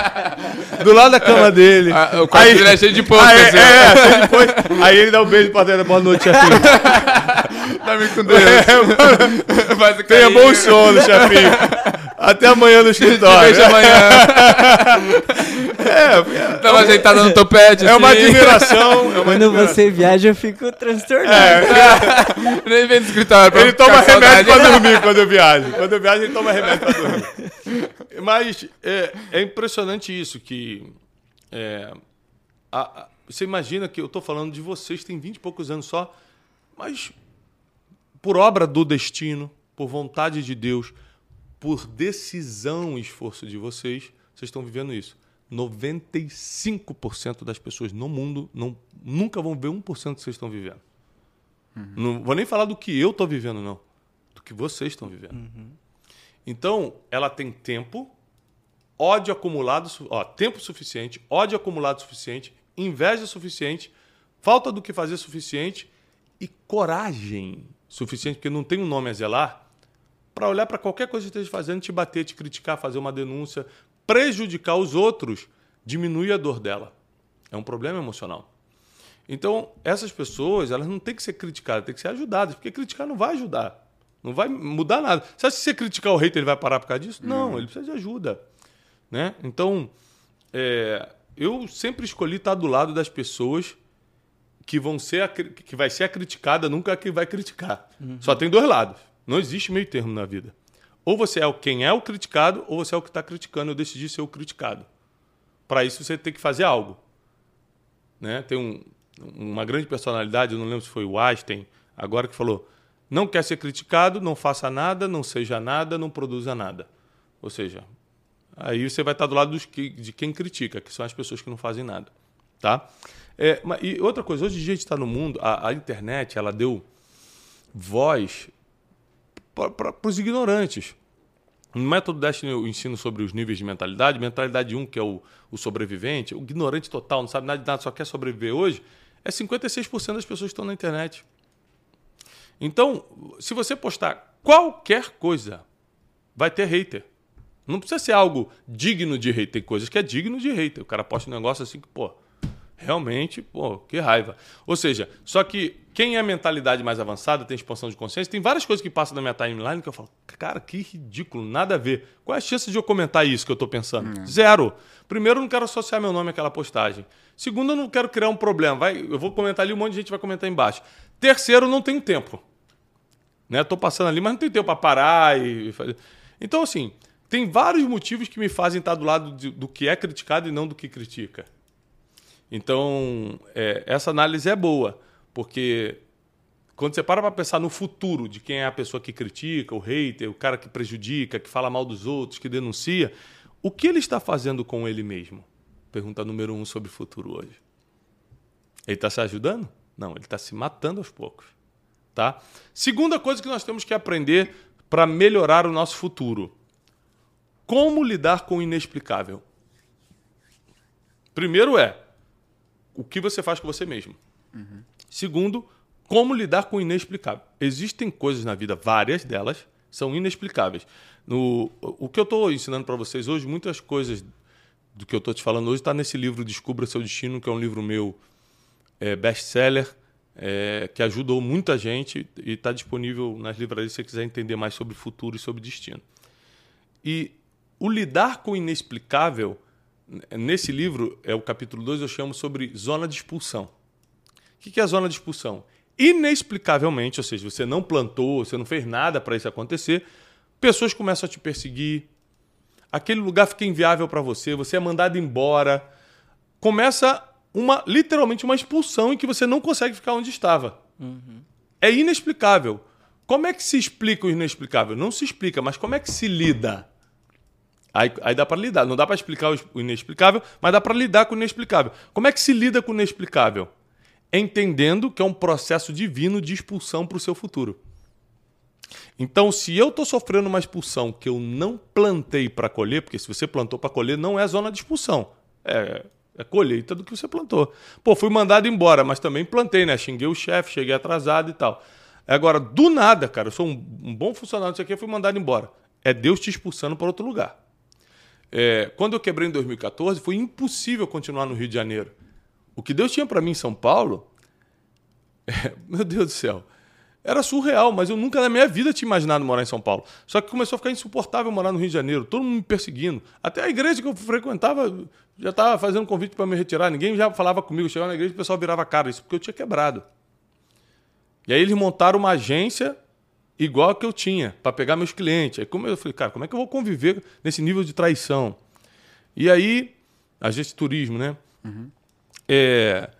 do lado da cama dele. Ah, o quarto aí, dele é cheio de pão. Aí, assim, é, cheio de pão. Aí ele dá um beijo pra dentro. Boa noite, chefinho. Dorme com Deus. É, Tenha bom sono, chefinho. Até amanhã no escritório. Veja amanhã. é, Tava ajeitado no topete. É uma assim. admiração. É uma Quando admiração. você viaja, eu fico transtornado. É. Nem vem no escritório. Ele toma remédio pra dormir quando eu viajo. Quando eu viajo, ele toma remédio pra dormir. Mas é, é impressionante isso, que. É, a, a, você imagina que eu estou falando de vocês, tem 20 e poucos anos só, mas por obra do destino, por vontade de Deus, por decisão e esforço de vocês, vocês estão vivendo isso. 95% das pessoas no mundo não, nunca vão ver 1% do que vocês estão vivendo. Uhum. Não vou nem falar do que eu estou vivendo, não. Do que vocês estão vivendo. Uhum. Então, ela tem tempo, ódio acumulado, ó, tempo suficiente, ódio acumulado suficiente, inveja suficiente, falta do que fazer suficiente e coragem suficiente, porque não tem um nome a zelar, para olhar para qualquer coisa que esteja fazendo, te bater, te criticar, fazer uma denúncia, prejudicar os outros, diminui a dor dela. É um problema emocional. Então, essas pessoas, elas não têm que ser criticadas, têm que ser ajudadas, porque criticar não vai ajudar. Não vai mudar nada. Você acha que se você criticar o hater, ele vai parar por causa disso? Não, ele precisa de ajuda. Né? Então, é, eu sempre escolhi estar do lado das pessoas que vão ser a, que vai ser a criticada, nunca a que vai criticar. Uhum. Só tem dois lados. Não existe meio termo na vida. Ou você é quem é o criticado, ou você é o que está criticando. Eu decidi ser o criticado. Para isso, você tem que fazer algo. né? Tem um, uma grande personalidade, eu não lembro se foi o Einstein, agora que falou: não quer ser criticado, não faça nada, não seja nada, não produza nada. Ou seja, aí você vai estar do lado dos que, de quem critica, que são as pessoas que não fazem nada, tá? É, e outra coisa, hoje a gente está no mundo, a, a, internet ela deu voz para os ignorantes. No método Destiny eu ensino sobre os níveis de mentalidade. Mentalidade 1, que é o, o sobrevivente, o ignorante total, não sabe nada de nada, só quer sobreviver hoje, é 56% das pessoas que estão na internet. Então, se você postar qualquer coisa, vai ter hater. Não precisa ser algo digno de hater. Tem coisas que é digno de hater. O cara posta um negócio assim que, pô, realmente, pô, que raiva. Ou seja, só que quem é mentalidade mais avançada, tem expansão de consciência, tem várias coisas que passam na minha timeline que eu falo, cara, que ridículo, nada a ver. Qual é a chance de eu comentar isso que eu estou pensando? Hum. Zero. Primeiro, eu não quero associar meu nome àquela postagem. Segundo, eu não quero criar um problema. Vai, eu vou comentar ali, um monte de gente vai comentar embaixo. Terceiro, não tenho tempo. Né? Tô passando ali, mas não tenho tempo para parar e fazer. Então, assim, tem vários motivos que me fazem estar do lado de, do que é criticado e não do que critica. Então, é, essa análise é boa, porque quando você para para pensar no futuro de quem é a pessoa que critica, o hater, o cara que prejudica, que fala mal dos outros, que denuncia, o que ele está fazendo com ele mesmo? Pergunta número um sobre o futuro hoje. Ele está se ajudando? Não, ele está se matando aos poucos. Tá? Segunda coisa que nós temos que aprender para melhorar o nosso futuro: como lidar com o inexplicável. Primeiro é o que você faz com você mesmo. Uhum. Segundo, como lidar com o inexplicável. Existem coisas na vida, várias delas são inexplicáveis. No, o que eu estou ensinando para vocês hoje, muitas coisas do que eu estou te falando hoje está nesse livro Descubra Seu Destino, que é um livro meu é, best-seller, é, que ajudou muita gente e está disponível nas livrarias se você quiser entender mais sobre futuro e sobre destino. E o lidar com o inexplicável Nesse livro, é o capítulo 2, eu chamo sobre zona de expulsão. O que é a zona de expulsão? Inexplicavelmente, ou seja, você não plantou, você não fez nada para isso acontecer, pessoas começam a te perseguir, aquele lugar fica inviável para você, você é mandado embora, começa uma literalmente uma expulsão em que você não consegue ficar onde estava. Uhum. É inexplicável. Como é que se explica o inexplicável? Não se explica, mas como é que se lida? Aí, aí dá para lidar. Não dá para explicar o inexplicável, mas dá para lidar com o inexplicável. Como é que se lida com o inexplicável? Entendendo que é um processo divino de expulsão para o seu futuro. Então, se eu estou sofrendo uma expulsão que eu não plantei para colher, porque se você plantou para colher, não é zona de expulsão. É, é colheita do que você plantou. Pô, fui mandado embora, mas também plantei, né? Xinguei o chefe, cheguei atrasado e tal. Agora, do nada, cara, eu sou um, um bom funcionário disso aqui, eu fui mandado embora. É Deus te expulsando para outro lugar. É, quando eu quebrei em 2014, foi impossível continuar no Rio de Janeiro. O que Deus tinha para mim em São Paulo, é, meu Deus do céu, era surreal, mas eu nunca na minha vida tinha imaginado morar em São Paulo. Só que começou a ficar insuportável morar no Rio de Janeiro, todo mundo me perseguindo. Até a igreja que eu frequentava já estava fazendo convite para me retirar, ninguém já falava comigo. Chegava na igreja e o pessoal virava cara, isso porque eu tinha quebrado. E aí eles montaram uma agência igual a que eu tinha, para pegar meus clientes. Aí como eu falei, cara, como é que eu vou conviver nesse nível de traição? E aí, agência de turismo, né? Uhum. É,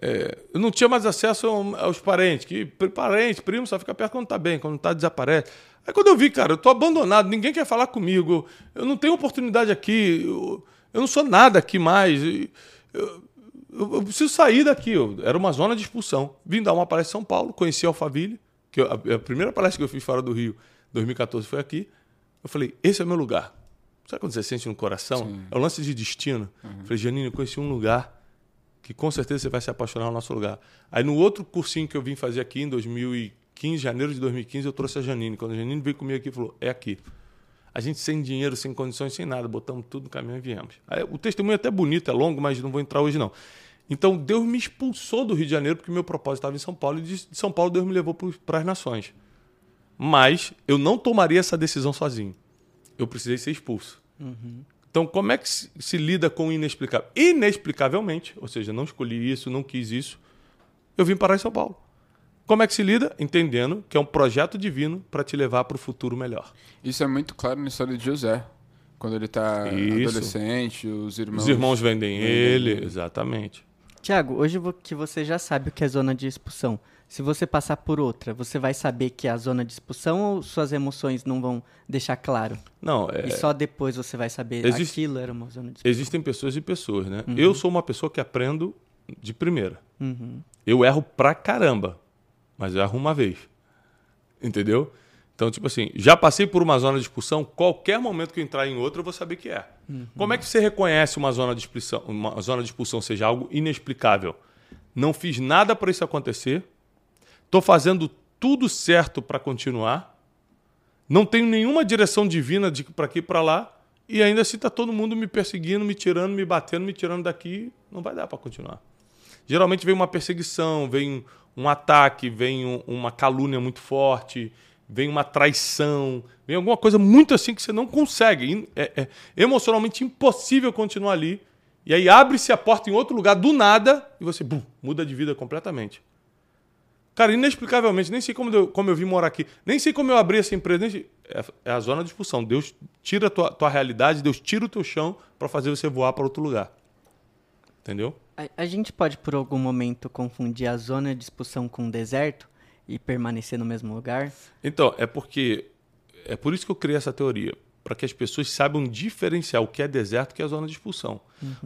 é, eu não tinha mais acesso aos parentes, que parente, primo, só fica perto quando tá bem, quando tá desaparece. Aí quando eu vi, cara, eu tô abandonado, ninguém quer falar comigo, eu não tenho oportunidade aqui, eu, eu não sou nada aqui mais. Eu, eu, eu preciso sair daqui. era uma zona de expulsão. Vim dar uma palestra em São Paulo, conheci Alphaville, que eu, a, a, primeira palestra que eu fiz fora do Rio, 2014, foi aqui. Eu falei, esse é o meu lugar. Sabe quando você sente no coração? Sim. É o lance de destino. Uhum. Eu falei, Janine, eu conheci um lugar que com certeza você vai se apaixonar no nosso lugar. Aí no outro cursinho que eu vim fazer aqui em 2015, janeiro de 2015, eu trouxe a Janine. Quando a Janine veio comigo aqui, falou, é aqui. A gente sem dinheiro, sem condições, sem nada, botamos tudo no caminhão e viemos. Aí, o testemunho é até bonito, é longo, mas não vou entrar hoje não. Então Deus me expulsou do Rio de Janeiro porque meu propósito estava em São Paulo e de São Paulo Deus me levou para as nações. Mas eu não tomaria essa decisão sozinho. Eu precisei ser expulso. Uhum. Então, como é que se, se, lida com o inexplicável? Inexplicavelmente, ou seja, não escolhi isso, não quis isso, eu vim parar em São Paulo. Como é que se lida? Entendendo que é um projeto divino para te levar para o futuro melhor. Isso é muito claro na história de José. Quando ele está adolescente, os irmãos. Os irmãos vendem, vendem ele, ele, exatamente. Tiago, hoje que você já sabe o que é zona de expulsão, se você passar por outra, você vai saber que é a zona de expulsão ou suas emoções não vão deixar claro? Não, é, E só depois você vai saber Existe- aquilo era uma zona de expulsão. existem pessoas e pessoas, né? Eu sou uma pessoa que aprendo de primeira. Uhum. Eu erro pra caramba, mas eu erro uma vez. Entendeu? Então, tipo assim, já passei por uma zona de expulsão, qualquer momento que eu entrar em outra, eu vou saber que é. Como é que você reconhece uma zona de expulsão, uma zona de expulsão seja algo inexplicável? Não fiz nada para isso acontecer. Tô fazendo tudo certo para continuar. Não tenho nenhuma direção divina de para aqui e para lá. E ainda assim tá todo mundo me perseguindo, me tirando, me batendo, me tirando daqui. Não vai dar para continuar. Geralmente vem uma perseguição, vem um ataque, vem um- uma calúnia muito forte, vem uma traição, vem alguma coisa muito assim que você não consegue. É, é emocionalmente impossível continuar ali. E aí abre-se a porta em outro lugar do nada e você bum, muda de vida completamente. Cara, inexplicavelmente, nem sei como eu, como eu vim morar aqui, nem sei como eu abri essa empresa, sei- é, é a zona de expulsão. Deus tira a tua, tua realidade, Deus tira o teu chão para fazer você voar para outro lugar. Entendeu? A, a gente pode, por algum momento, confundir a zona de expulsão com o deserto e permanecer no mesmo lugar? Então, é porque. É por isso que eu criei essa teoria. Para que as pessoas saibam diferenciar o que é deserto e o que é zona de expulsão.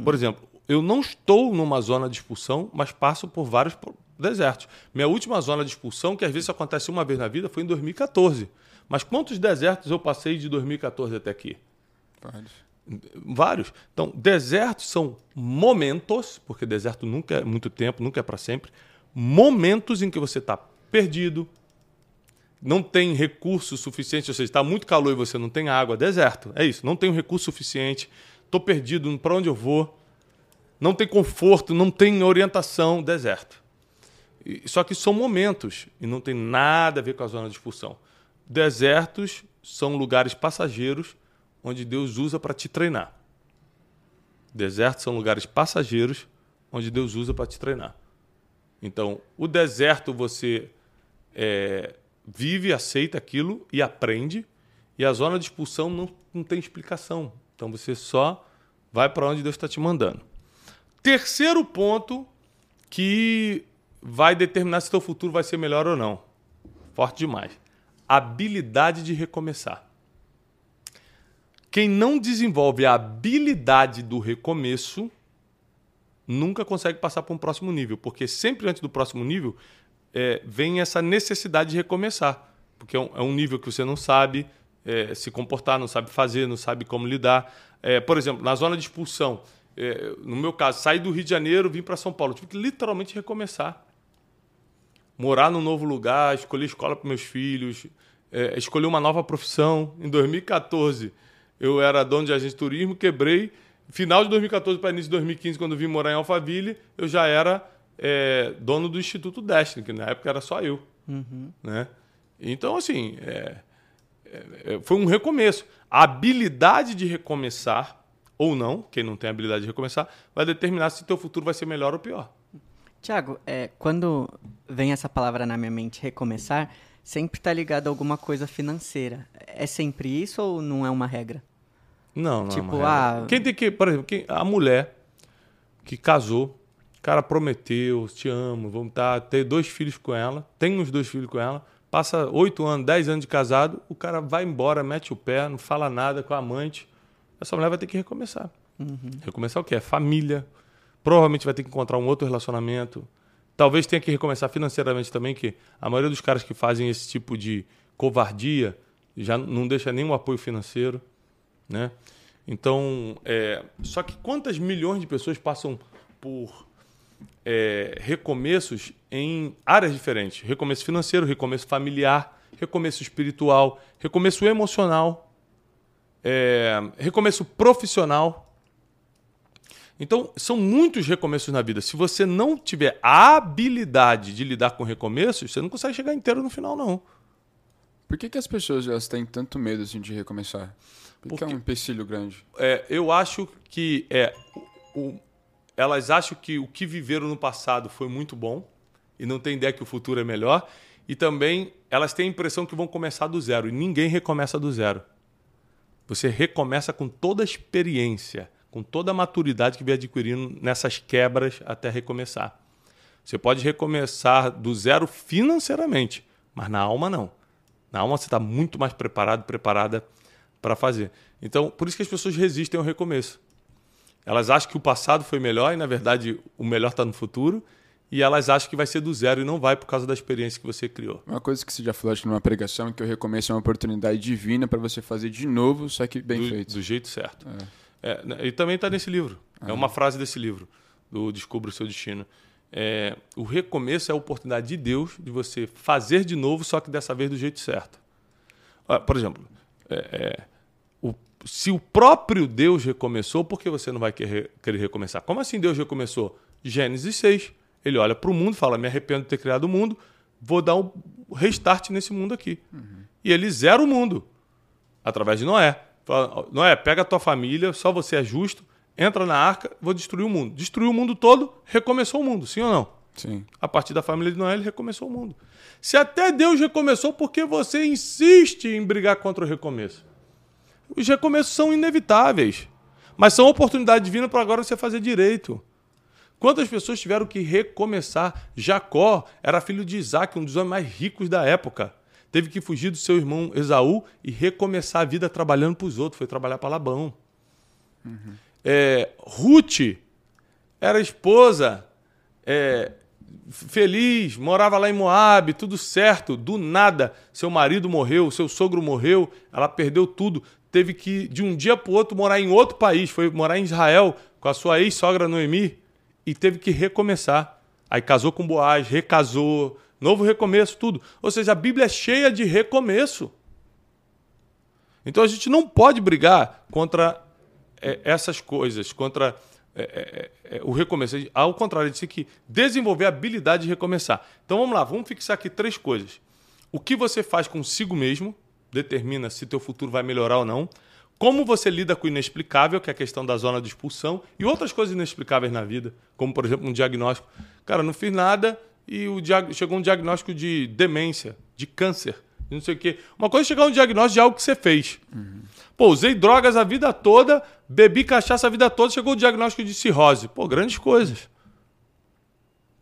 Por exemplo, eu não estou numa zona de expulsão, mas passo por vários desertos. Minha última zona de expulsão, que às vezes acontece uma vez na vida, foi em 2014. Mas quantos desertos eu passei de 2014 até aqui? Vários. Vários. Então, desertos são momentos, porque deserto nunca é muito tempo, nunca é para sempre. Momentos em que você está perdido, não tem recurso suficiente, ou seja, está muito calor e você não tem água. Deserto, é isso. Não tenho recurso suficiente, estou perdido, para onde eu vou? Não tem conforto, não tem orientação. Deserto. Só que são momentos e não tem nada a ver com a zona de expulsão. Desertos são lugares passageiros onde Deus usa para te treinar. Desertos são lugares passageiros onde Deus usa para te treinar. Então, o deserto você é, vive, aceita aquilo e aprende, e a zona de expulsão não, não tem explicação. Então, você só vai para onde Deus está te mandando. Terceiro ponto que vai determinar se teu futuro vai ser melhor ou não. Forte demais. Habilidade de recomeçar. Quem não desenvolve a habilidade do recomeço nunca consegue passar para um próximo nível, porque sempre antes do próximo nível é, vem essa necessidade de recomeçar, porque é um, é um nível que você não sabe é, se comportar, não sabe fazer, não sabe como lidar. É, por exemplo, na zona de expulsão, é, no meu caso, saí do Rio de Janeiro, vim para São Paulo, tive que literalmente recomeçar morar num novo lugar, escolher escola para meus filhos, escolher uma nova profissão. Em 2014, eu era dono de agência de turismo, quebrei. Final de 2014 para início de 2015, quando vim morar em Alphaville, eu já era é, dono do Instituto Destiny, que na época era só eu. Né? Então, assim, é, é, é, foi um recomeço. A habilidade de recomeçar, ou não, quem não tem habilidade de recomeçar, vai determinar se teu futuro vai ser melhor ou pior. Tiago, é, quando vem essa palavra na minha mente, recomeçar, sempre está ligado a alguma coisa financeira. É sempre isso ou não é uma regra? Não, não. é Tipo, uma regra. ah- Quem tem que, por exemplo, quem- a mulher que casou, o cara prometeu, te amo, vamos tá, ter dois filhos com ela, tem uns dois filhos com ela, passa oito anos, dez anos de casado, o cara vai embora, mete o pé, não fala nada com a amante. Essa mulher vai ter que recomeçar. Recomeçar o quê? É família. Provavelmente vai ter que encontrar um outro relacionamento. Talvez tenha que recomeçar financeiramente também, que a maioria dos caras que fazem esse tipo de covardia já não deixa nenhum apoio financeiro né? Então, é, só que quantas milhões de pessoas passam por é, recomeços em áreas diferentes? Recomeço financeiro, recomeço familiar, recomeço espiritual, recomeço emocional, é, recomeço profissional. Então, são muitos recomeços na vida. Se você não tiver a habilidade de lidar com recomeços, você não consegue chegar inteiro no final, não. Por que, que as pessoas elas têm tanto medo assim, de recomeçar? Porque, Porque- é um empecilho grande. É, eu acho que é, o- o- elas acham que o que viveram no passado foi muito bom e não tem ideia que o futuro é melhor. E também elas têm a impressão que vão começar do zero. E ninguém recomeça do zero. Você recomeça com toda a experiência, com toda a maturidade que vem adquirindo nessas quebras até recomeçar. Você pode recomeçar do zero financeiramente, mas na alma não. Na alma você está muito mais preparado, preparada para fazer. Então, por isso que as pessoas resistem ao recomeço. Elas acham que o passado foi melhor e, na verdade, o melhor está no futuro. E elas acham que vai ser do zero e não vai por causa da experiência que você criou. Uma coisa que você já falou acho, numa pregação é que o recomeço é uma oportunidade divina para você fazer de novo, só que bem do, feito. Do jeito certo. É. É, e também está nesse livro. É uma frase desse livro, do Descubra o Seu Destino. É, o recomeço é a oportunidade de Deus de você fazer de novo, só que dessa vez do jeito certo. Por exemplo, é, é, se o próprio Deus recomeçou, por que você não vai querer, querer recomeçar? Como assim Deus recomeçou? Gênesis 6. Ele olha para o mundo fala: Me arrependo de ter criado o mundo, vou dar um restart nesse mundo aqui. Uhum. E ele zera o mundo através de Noé. Fala, Noé, pega a tua família, só você é justo, entra na arca, vou destruir o mundo. Destruiu o mundo todo, recomeçou o mundo, sim ou não? Sim. A partir da família de Noé, ele recomeçou o mundo. Se até Deus recomeçou, por que você insiste em brigar contra o recomeço? Os recomeços são inevitáveis, mas são oportunidade divina para agora você fazer direito. Quantas pessoas tiveram que recomeçar? Jacó era filho de Isaac, um dos homens mais ricos da época. Teve que fugir do seu irmão Esaú e recomeçar a vida trabalhando para os outros. Foi trabalhar para Labão. Uhum. É, Ruth era esposa, é, feliz, morava lá em Moab, tudo certo. Do nada, seu marido morreu, seu sogro morreu, ela perdeu tudo. Teve que, de um dia para o outro, morar em outro país. Foi morar em Israel com a sua ex-sogra Noemi e teve que recomeçar. Aí casou com Boaz, recasou, novo recomeço, tudo. Ou seja, a Bíblia é cheia de recomeço. Então a gente não pode brigar contra é, essas coisas, contra é, é, é o recomeço. Ao contrário, tem que desenvolver a habilidade de recomeçar. Então vamos lá, vamos fixar aqui três coisas. O que você faz consigo mesmo determina se teu futuro vai melhorar ou não como você lida com o inexplicável, que é a questão da zona de expulsão, e outras coisas inexplicáveis na vida, como, por exemplo, um diagnóstico. Cara, não fiz nada e o diag... chegou um diagnóstico de demência, de câncer, não sei o quê. Uma coisa é chegar um diagnóstico de algo que você fez. Uhum. Pô, usei drogas a vida toda, bebi cachaça a vida toda, chegou o diagnóstico de cirrose. Pô, grandes coisas.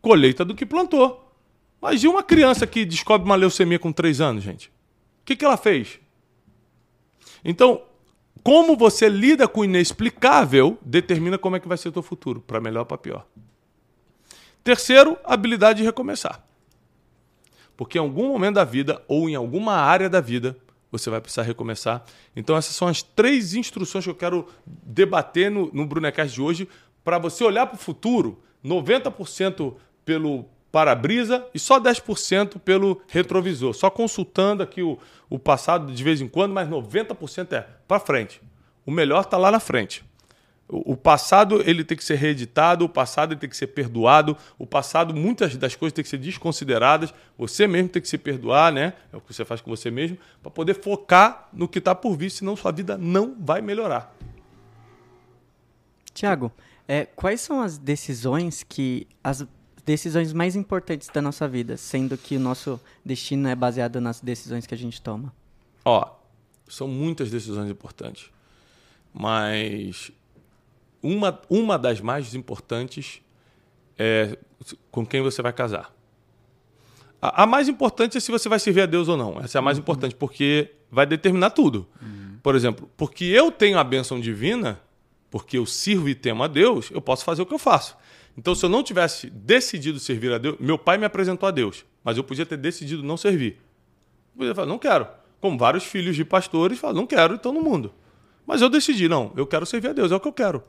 Colheita do que plantou. Mas e uma criança que descobre uma leucemia com 3 anos, gente? Que, que ela fez? Então, como você lida com o inexplicável determina como é que vai ser o teu futuro, para melhor ou para pior. Terceiro, habilidade de recomeçar. Porque em algum momento da vida ou em alguma área da vida você vai precisar recomeçar. Então essas são as três instruções que eu quero debater no, no Brunecast de hoje para você olhar para o futuro, 90% pelo para-brisa e só 10% pelo retrovisor. Só consultando aqui o, o passado de vez em quando, mas 90% é para frente. O melhor está lá na frente. O, passado ele tem que ser reeditado, o passado ele tem que ser perdoado, o passado muitas das coisas tem que ser desconsideradas, você mesmo tem que se perdoar, né? É o que você faz com você mesmo, para poder focar no que está por vir, senão sua vida não vai melhorar. Tiago, é, quais são as decisões que as decisões mais importantes da nossa vida, sendo que o nosso destino é baseado nas decisões que a gente toma? Ó, são muitas decisões importantes, mas uma, uma das mais importantes é com quem você vai casar. A, a, mais importante é se você vai servir a Deus ou não. Essa é a mais uhum. importante, porque vai determinar tudo. Uhum. Por exemplo, porque eu tenho a bênção divina, porque eu sirvo e temo a Deus, eu posso fazer o que eu faço. Então, se eu não tivesse decidido servir a Deus, meu pai me apresentou a Deus, mas eu podia ter decidido não servir. Eu podia falar, não quero. Como vários filhos de pastores falam, não quero, então no mundo. Mas eu decidi, não, eu quero servir a Deus, é o que eu quero.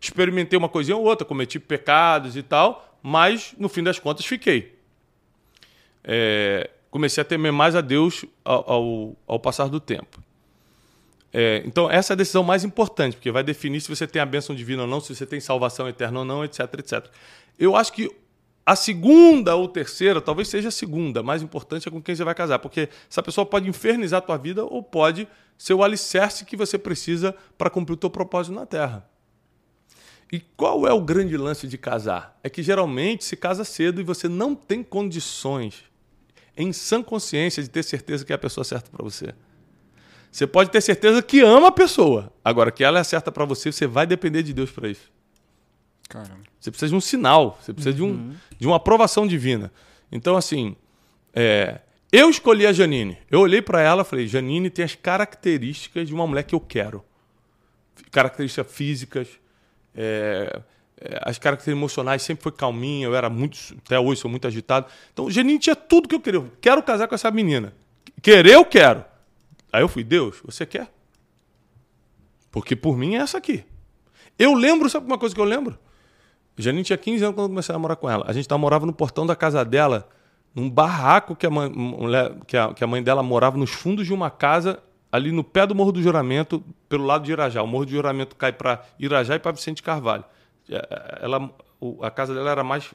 Experimentei uma coisinha ou outra, cometi pecados e tal, mas no fim das contas fiquei. É, comecei a temer mais a Deus ao, ao, ao passar do tempo. É, então, essa é a decisão mais importante, porque vai definir se você tem a bênção divina ou não, se você tem salvação eterna ou não, etc, etc. Eu acho que a segunda ou terceira, talvez seja a segunda, mais importante é com quem você vai casar, porque essa pessoa pode infernizar a tua vida ou pode ser o alicerce que você precisa para cumprir o teu propósito na Terra. E qual é o grande lance de casar? É que geralmente se casa cedo e você não tem condições, em sã consciência, de ter certeza que é a pessoa certa para você. Você pode ter certeza que ama a pessoa. Agora, que ela é certa para você, você vai depender de Deus para isso. Caramba. Você precisa de um sinal, você precisa de, um, de uma aprovação divina. Então, assim, é, eu escolhi a Janine. Eu olhei para ela e falei: Janine tem as características de uma mulher que eu quero. Características físicas, é, é, as características emocionais, sempre foi calminha, eu era muito, até hoje sou muito agitado. Então, Janine tinha tudo que eu queria. Eu quero casar com essa menina. Querer, eu quero. Aí eu fui: Deus, você quer? Porque por mim é essa aqui. Eu lembro, sabe uma coisa que eu lembro? Janine tinha 15 anos quando eu comecei a namorar com ela. A gente morava no portão da casa dela, num barraco que a, mãe, que, a, que a mãe dela morava nos fundos de uma casa, ali no pé do Morro do Juramento, pelo lado de Irajá. O Morro do Juramento cai para Irajá e para Vicente Carvalho. Ela, a casa dela era mais.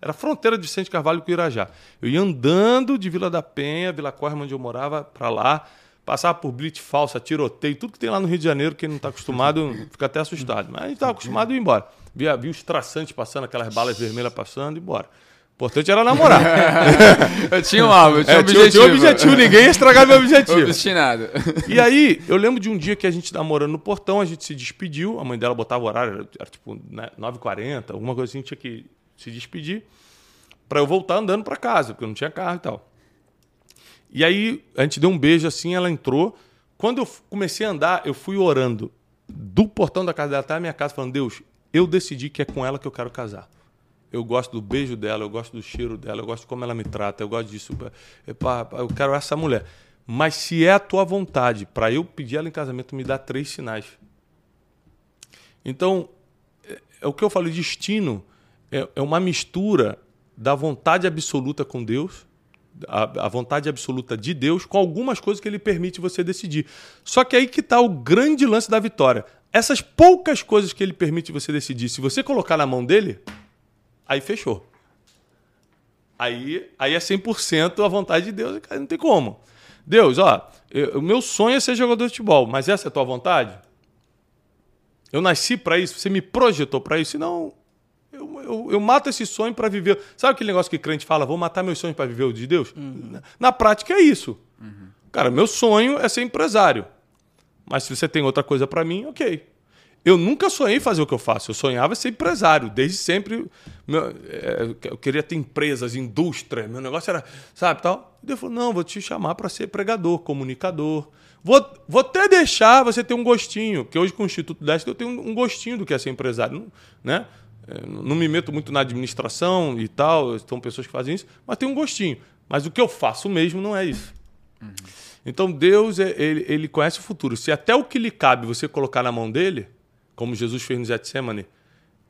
Era fronteira de Vicente Carvalho com Irajá. Eu ia andando de Vila da Penha, Vila Corma, onde eu morava, para lá passava por blitz falsa, tiroteio, tudo que tem lá no Rio de Janeiro, quem não está acostumado fica até assustado. Mas a gente estava acostumado a ir embora. Via, via os traçantes passando, aquelas balas vermelhas passando e embora. O importante era namorar. eu tinha um alvo, eu tinha é, um objetivo. Tinha, objetivo, ninguém ia estragar meu objetivo. Obstinado. E aí, eu lembro de um dia que a gente namorando no portão, a gente se despediu, a mãe dela botava o horário, era, era tipo né, 9h40, alguma coisa assim, tinha que se despedir, para eu voltar andando para casa, porque eu não tinha carro e tal. E aí, a gente deu um beijo assim, ela entrou. Quando eu comecei a andar, eu fui orando do portão da casa dela até a minha casa, falando: Deus, eu decidi que é com ela que eu quero casar. Eu gosto do beijo dela, eu gosto do cheiro dela, eu gosto de como ela me trata, eu gosto disso. Eu quero essa mulher. Mas se é a tua vontade para eu pedir ela em casamento, me dá três sinais. Então, é, é o que eu falo, destino é, é uma mistura da vontade absoluta com Deus a, a, vontade absoluta de Deus com algumas coisas que ele permite você decidir. Só que aí que está o grande lance da vitória. Essas poucas coisas que ele permite você decidir, se você colocar na mão dele, aí fechou. Aí, aí é 100% a vontade de Deus, não tem como. Deus, ó, o meu sonho é ser jogador de futebol, mas essa é a tua vontade? Eu nasci para isso, você me projetou para isso, não eu, eu, eu, mato esse sonho para viver. Sabe aquele negócio que crente fala, vou matar meus sonhos para viver o de Deus? Uhum. Na, na, prática é isso. Uhum. Cara, meu sonho é ser empresário. Mas se você tem outra coisa para mim, ok. Eu nunca sonhei fazer o que eu faço. Eu sonhava ser empresário. Desde sempre meu, é, eu queria ter empresas, indústria. Meu negócio era, sabe, tal. E Deus falou, não, vou te chamar para ser pregador, comunicador. Vou, vou até deixar você ter um gostinho. Porque hoje com o Instituto Deste eu tenho um gostinho do que é ser empresário. Né? É, não me meto muito na administração e tal, são pessoas que fazem isso, mas tem um gostinho. Mas o que eu faço mesmo não é isso. Uhum. Então Deus, é, ele, ele conhece o futuro. Se até o que lhe cabe você colocar na mão dele, como Jesus fez no Getsemane,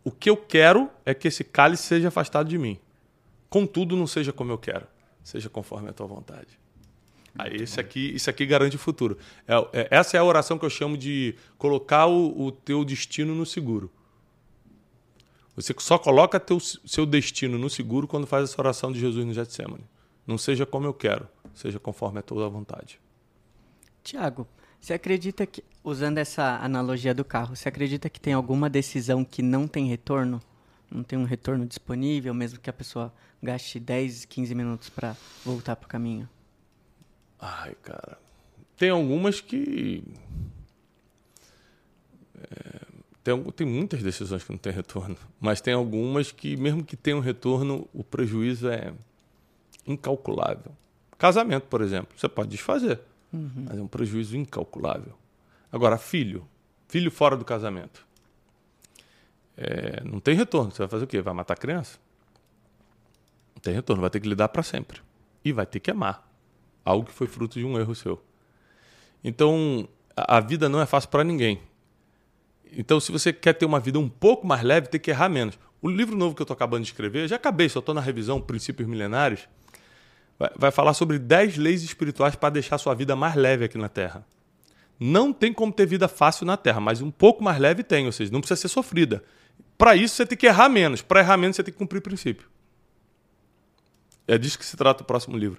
o que eu quero é que esse cálice seja afastado de mim. Contudo, não seja como eu quero, seja conforme a tua vontade. Aí isso aqui, isso aqui garante o futuro. É, é, essa é a oração que eu chamo de colocar o, o teu destino no seguro. Você só coloca teu, seu destino no seguro quando faz essa oração de Jesus no Getsemane. Não seja como eu quero, seja conforme a tua vontade. Tiago, você acredita que, usando essa analogia do carro, você acredita que tem alguma decisão que não tem retorno? Não tem um retorno disponível, mesmo que a pessoa gaste 10, 15 minutos para voltar para o caminho? Ai, cara. Tem algumas que. É tem, tem muitas decisões que não têm retorno, mas tem algumas que, mesmo que tenham retorno, o prejuízo é incalculável. Casamento, por exemplo, você pode desfazer, uhum. mas é um prejuízo incalculável. Agora, filho, filho fora do casamento, é, não tem retorno. Você vai fazer o quê? Vai matar a criança? Não tem retorno, vai ter que lidar para sempre. E vai ter que amar algo que foi fruto de um erro seu. Então, a vida não é fácil para ninguém. Então, se você quer ter uma vida um pouco mais leve, tem que errar menos. O livro novo que eu estou acabando de escrever, já acabei, só estou na revisão Princípios Milenares, vai, vai falar sobre 10 leis espirituais para deixar sua vida mais leve aqui na Terra. Não tem como ter vida fácil na Terra, mas um pouco mais leve tem, ou seja, não precisa ser sofrida. Para isso, você tem que errar menos. Para errar menos, você tem que cumprir princípio. É disso que se trata o próximo livro.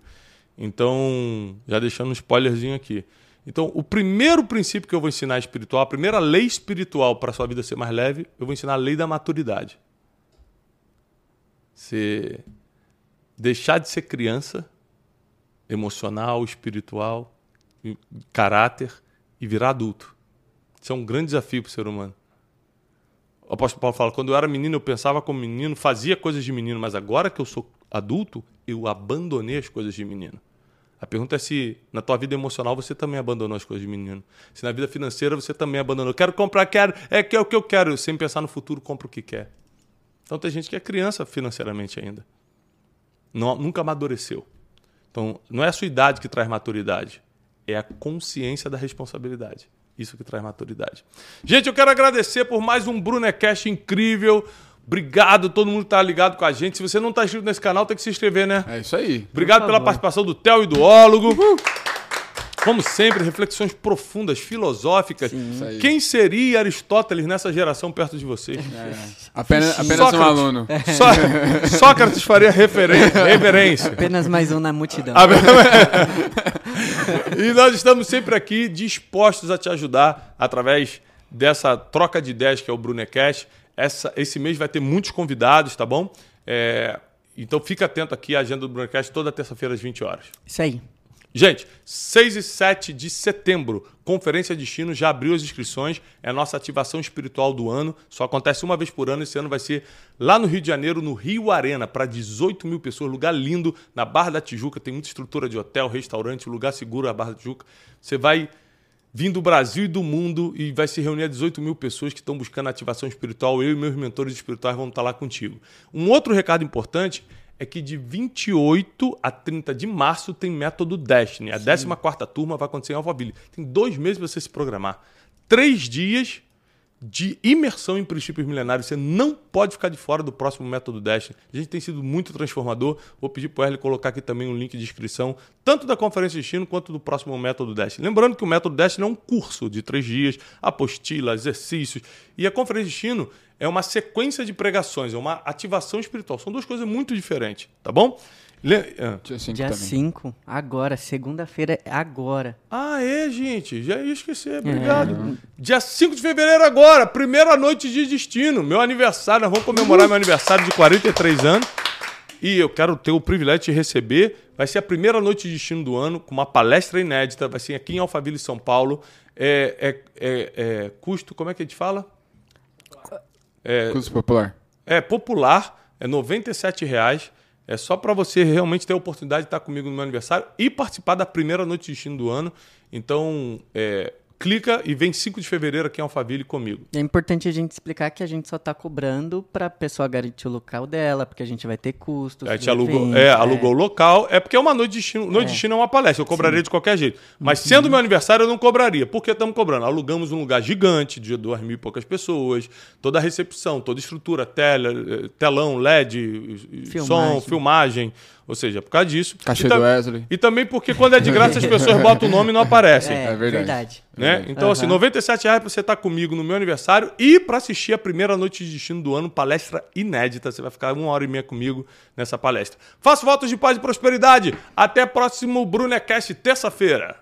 Então, já deixando um spoilerzinho aqui. Então, o primeiro princípio que eu vou ensinar espiritual, a primeira lei espiritual para a sua vida ser mais leve, eu vou ensinar a lei da maturidade. Você deixar de ser criança, emocional, espiritual, caráter e virar adulto. Isso é um grande desafio para o ser humano. O apóstolo Paulo fala: quando eu era menino, eu pensava como menino, fazia coisas de menino, mas agora que eu sou adulto, eu abandonei as coisas de menino. A pergunta é se na tua vida emocional você também abandonou as coisas de menino. Se na vida financeira você também abandonou. Quero comprar, quero, é que é o que eu quero. Sem pensar no futuro, compra o que quer. Então tem gente que é criança financeiramente ainda. Não, nunca amadureceu. Então não é a sua idade que traz maturidade, é a consciência da responsabilidade. Isso que traz maturidade. Gente, eu quero agradecer por mais um Brunecast incrível. Obrigado, todo mundo que tá ligado com a gente. Se você não está inscrito nesse canal, tem que se inscrever, né? É isso aí. Obrigado pela participação do Theo e do Ólogo. Como sempre, reflexões profundas, filosóficas. Aí. Quem seria Aristóteles nessa geração perto de vocês? É. Apenas, apenas um aluno. Só- Sócrates faria referen- reverência. Apenas mais um na multidão. E nós estamos sempre aqui dispostos a te ajudar através dessa troca de ideias que é o Brunecast. Essa, esse mês vai ter muitos convidados, tá bom? É, então fica atento aqui à agenda do Brunecast toda terça-feira às 20 horas. Isso aí. Gente, 6 e 7 de setembro, Conferência Destino já abriu as inscrições, é a nossa ativação espiritual do ano, só acontece uma vez por ano, esse ano vai ser lá no Rio de Janeiro, no Rio Arena, para 18 mil pessoas, lugar lindo, na Barra da Tijuca, tem muita estrutura de hotel, restaurante, lugar seguro, a Barra da Tijuca. Você vai vir do Brasil e do mundo e vai se reunir a 18 mil pessoas que estão buscando ativação espiritual, eu e meus mentores espirituais vamos estar lá contigo. Um outro recado importante é que de 28 a 30 de março tem método Destiny. A 14 turma vai acontecer em Alphaville. Tem dois meses para você se programar. Três dias de imersão em princípios milenários. Você não pode ficar de fora do próximo método Destiny. A gente tem sido muito transformador. Vou pedir para o Erle colocar aqui também um link de inscrição, tanto da Conferência de Destino quanto do próximo método Destiny. Lembrando que o método Destiny é um curso de três dias, apostila, exercícios. E a Conferência de Destino é uma sequência de pregações, é uma ativação espiritual. São duas coisas muito diferentes, tá bom? Le- ah. Dia 5 Dia também. 5, agora. Segunda-feira é agora. Ah, é, gente. Já ia esquecer. Obrigado. Dia 5 de fevereiro agora, primeira noite de destino. Meu aniversário, nós vamos comemorar meu aniversário de 43 anos. E eu quero ter o privilégio de receber. Vai ser a primeira noite de destino do ano, com uma palestra inédita. Vai ser aqui em Alphaville, São Paulo. É, é, é, é custo, como é que a gente fala? Curso popular. É popular, é 97 reais. É só para você realmente ter a oportunidade de estar comigo no meu aniversário e participar da primeira noite de destino do ano. Então, é, clica e vem 5 de fevereiro aqui em Alphaville comigo. É importante a gente explicar que a gente só tá cobrando pra pessoa garantir o local dela, porque a gente vai ter custos. A gente alugou, evento, é, alugou o local. É porque é uma noite de destino. Noite de destino é uma palestra. Eu cobraria de qualquer jeito. Mas sendo meu aniversário, eu não cobraria. Por que estamos cobrando? Alugamos um lugar gigante, de duas mil e poucas pessoas. Toda a recepção, toda a estrutura, tela, eh, telão, LED, eh, som, Filmagem. Ou seja, por causa disso. Cachê E do Wesley. E também porque quando é de graça as pessoas botam o nome e não aparecem. É, É verdade. verdade. Né? Então, assim, Aham. 97 reais pra você estar comigo no meu aniversário e para assistir a primeira noite de destino do ano, palestra inédita. Você vai ficar uma hora e meia comigo nessa palestra. Faço votos de paz e prosperidade. Até próximo Brunecast, terça-feira.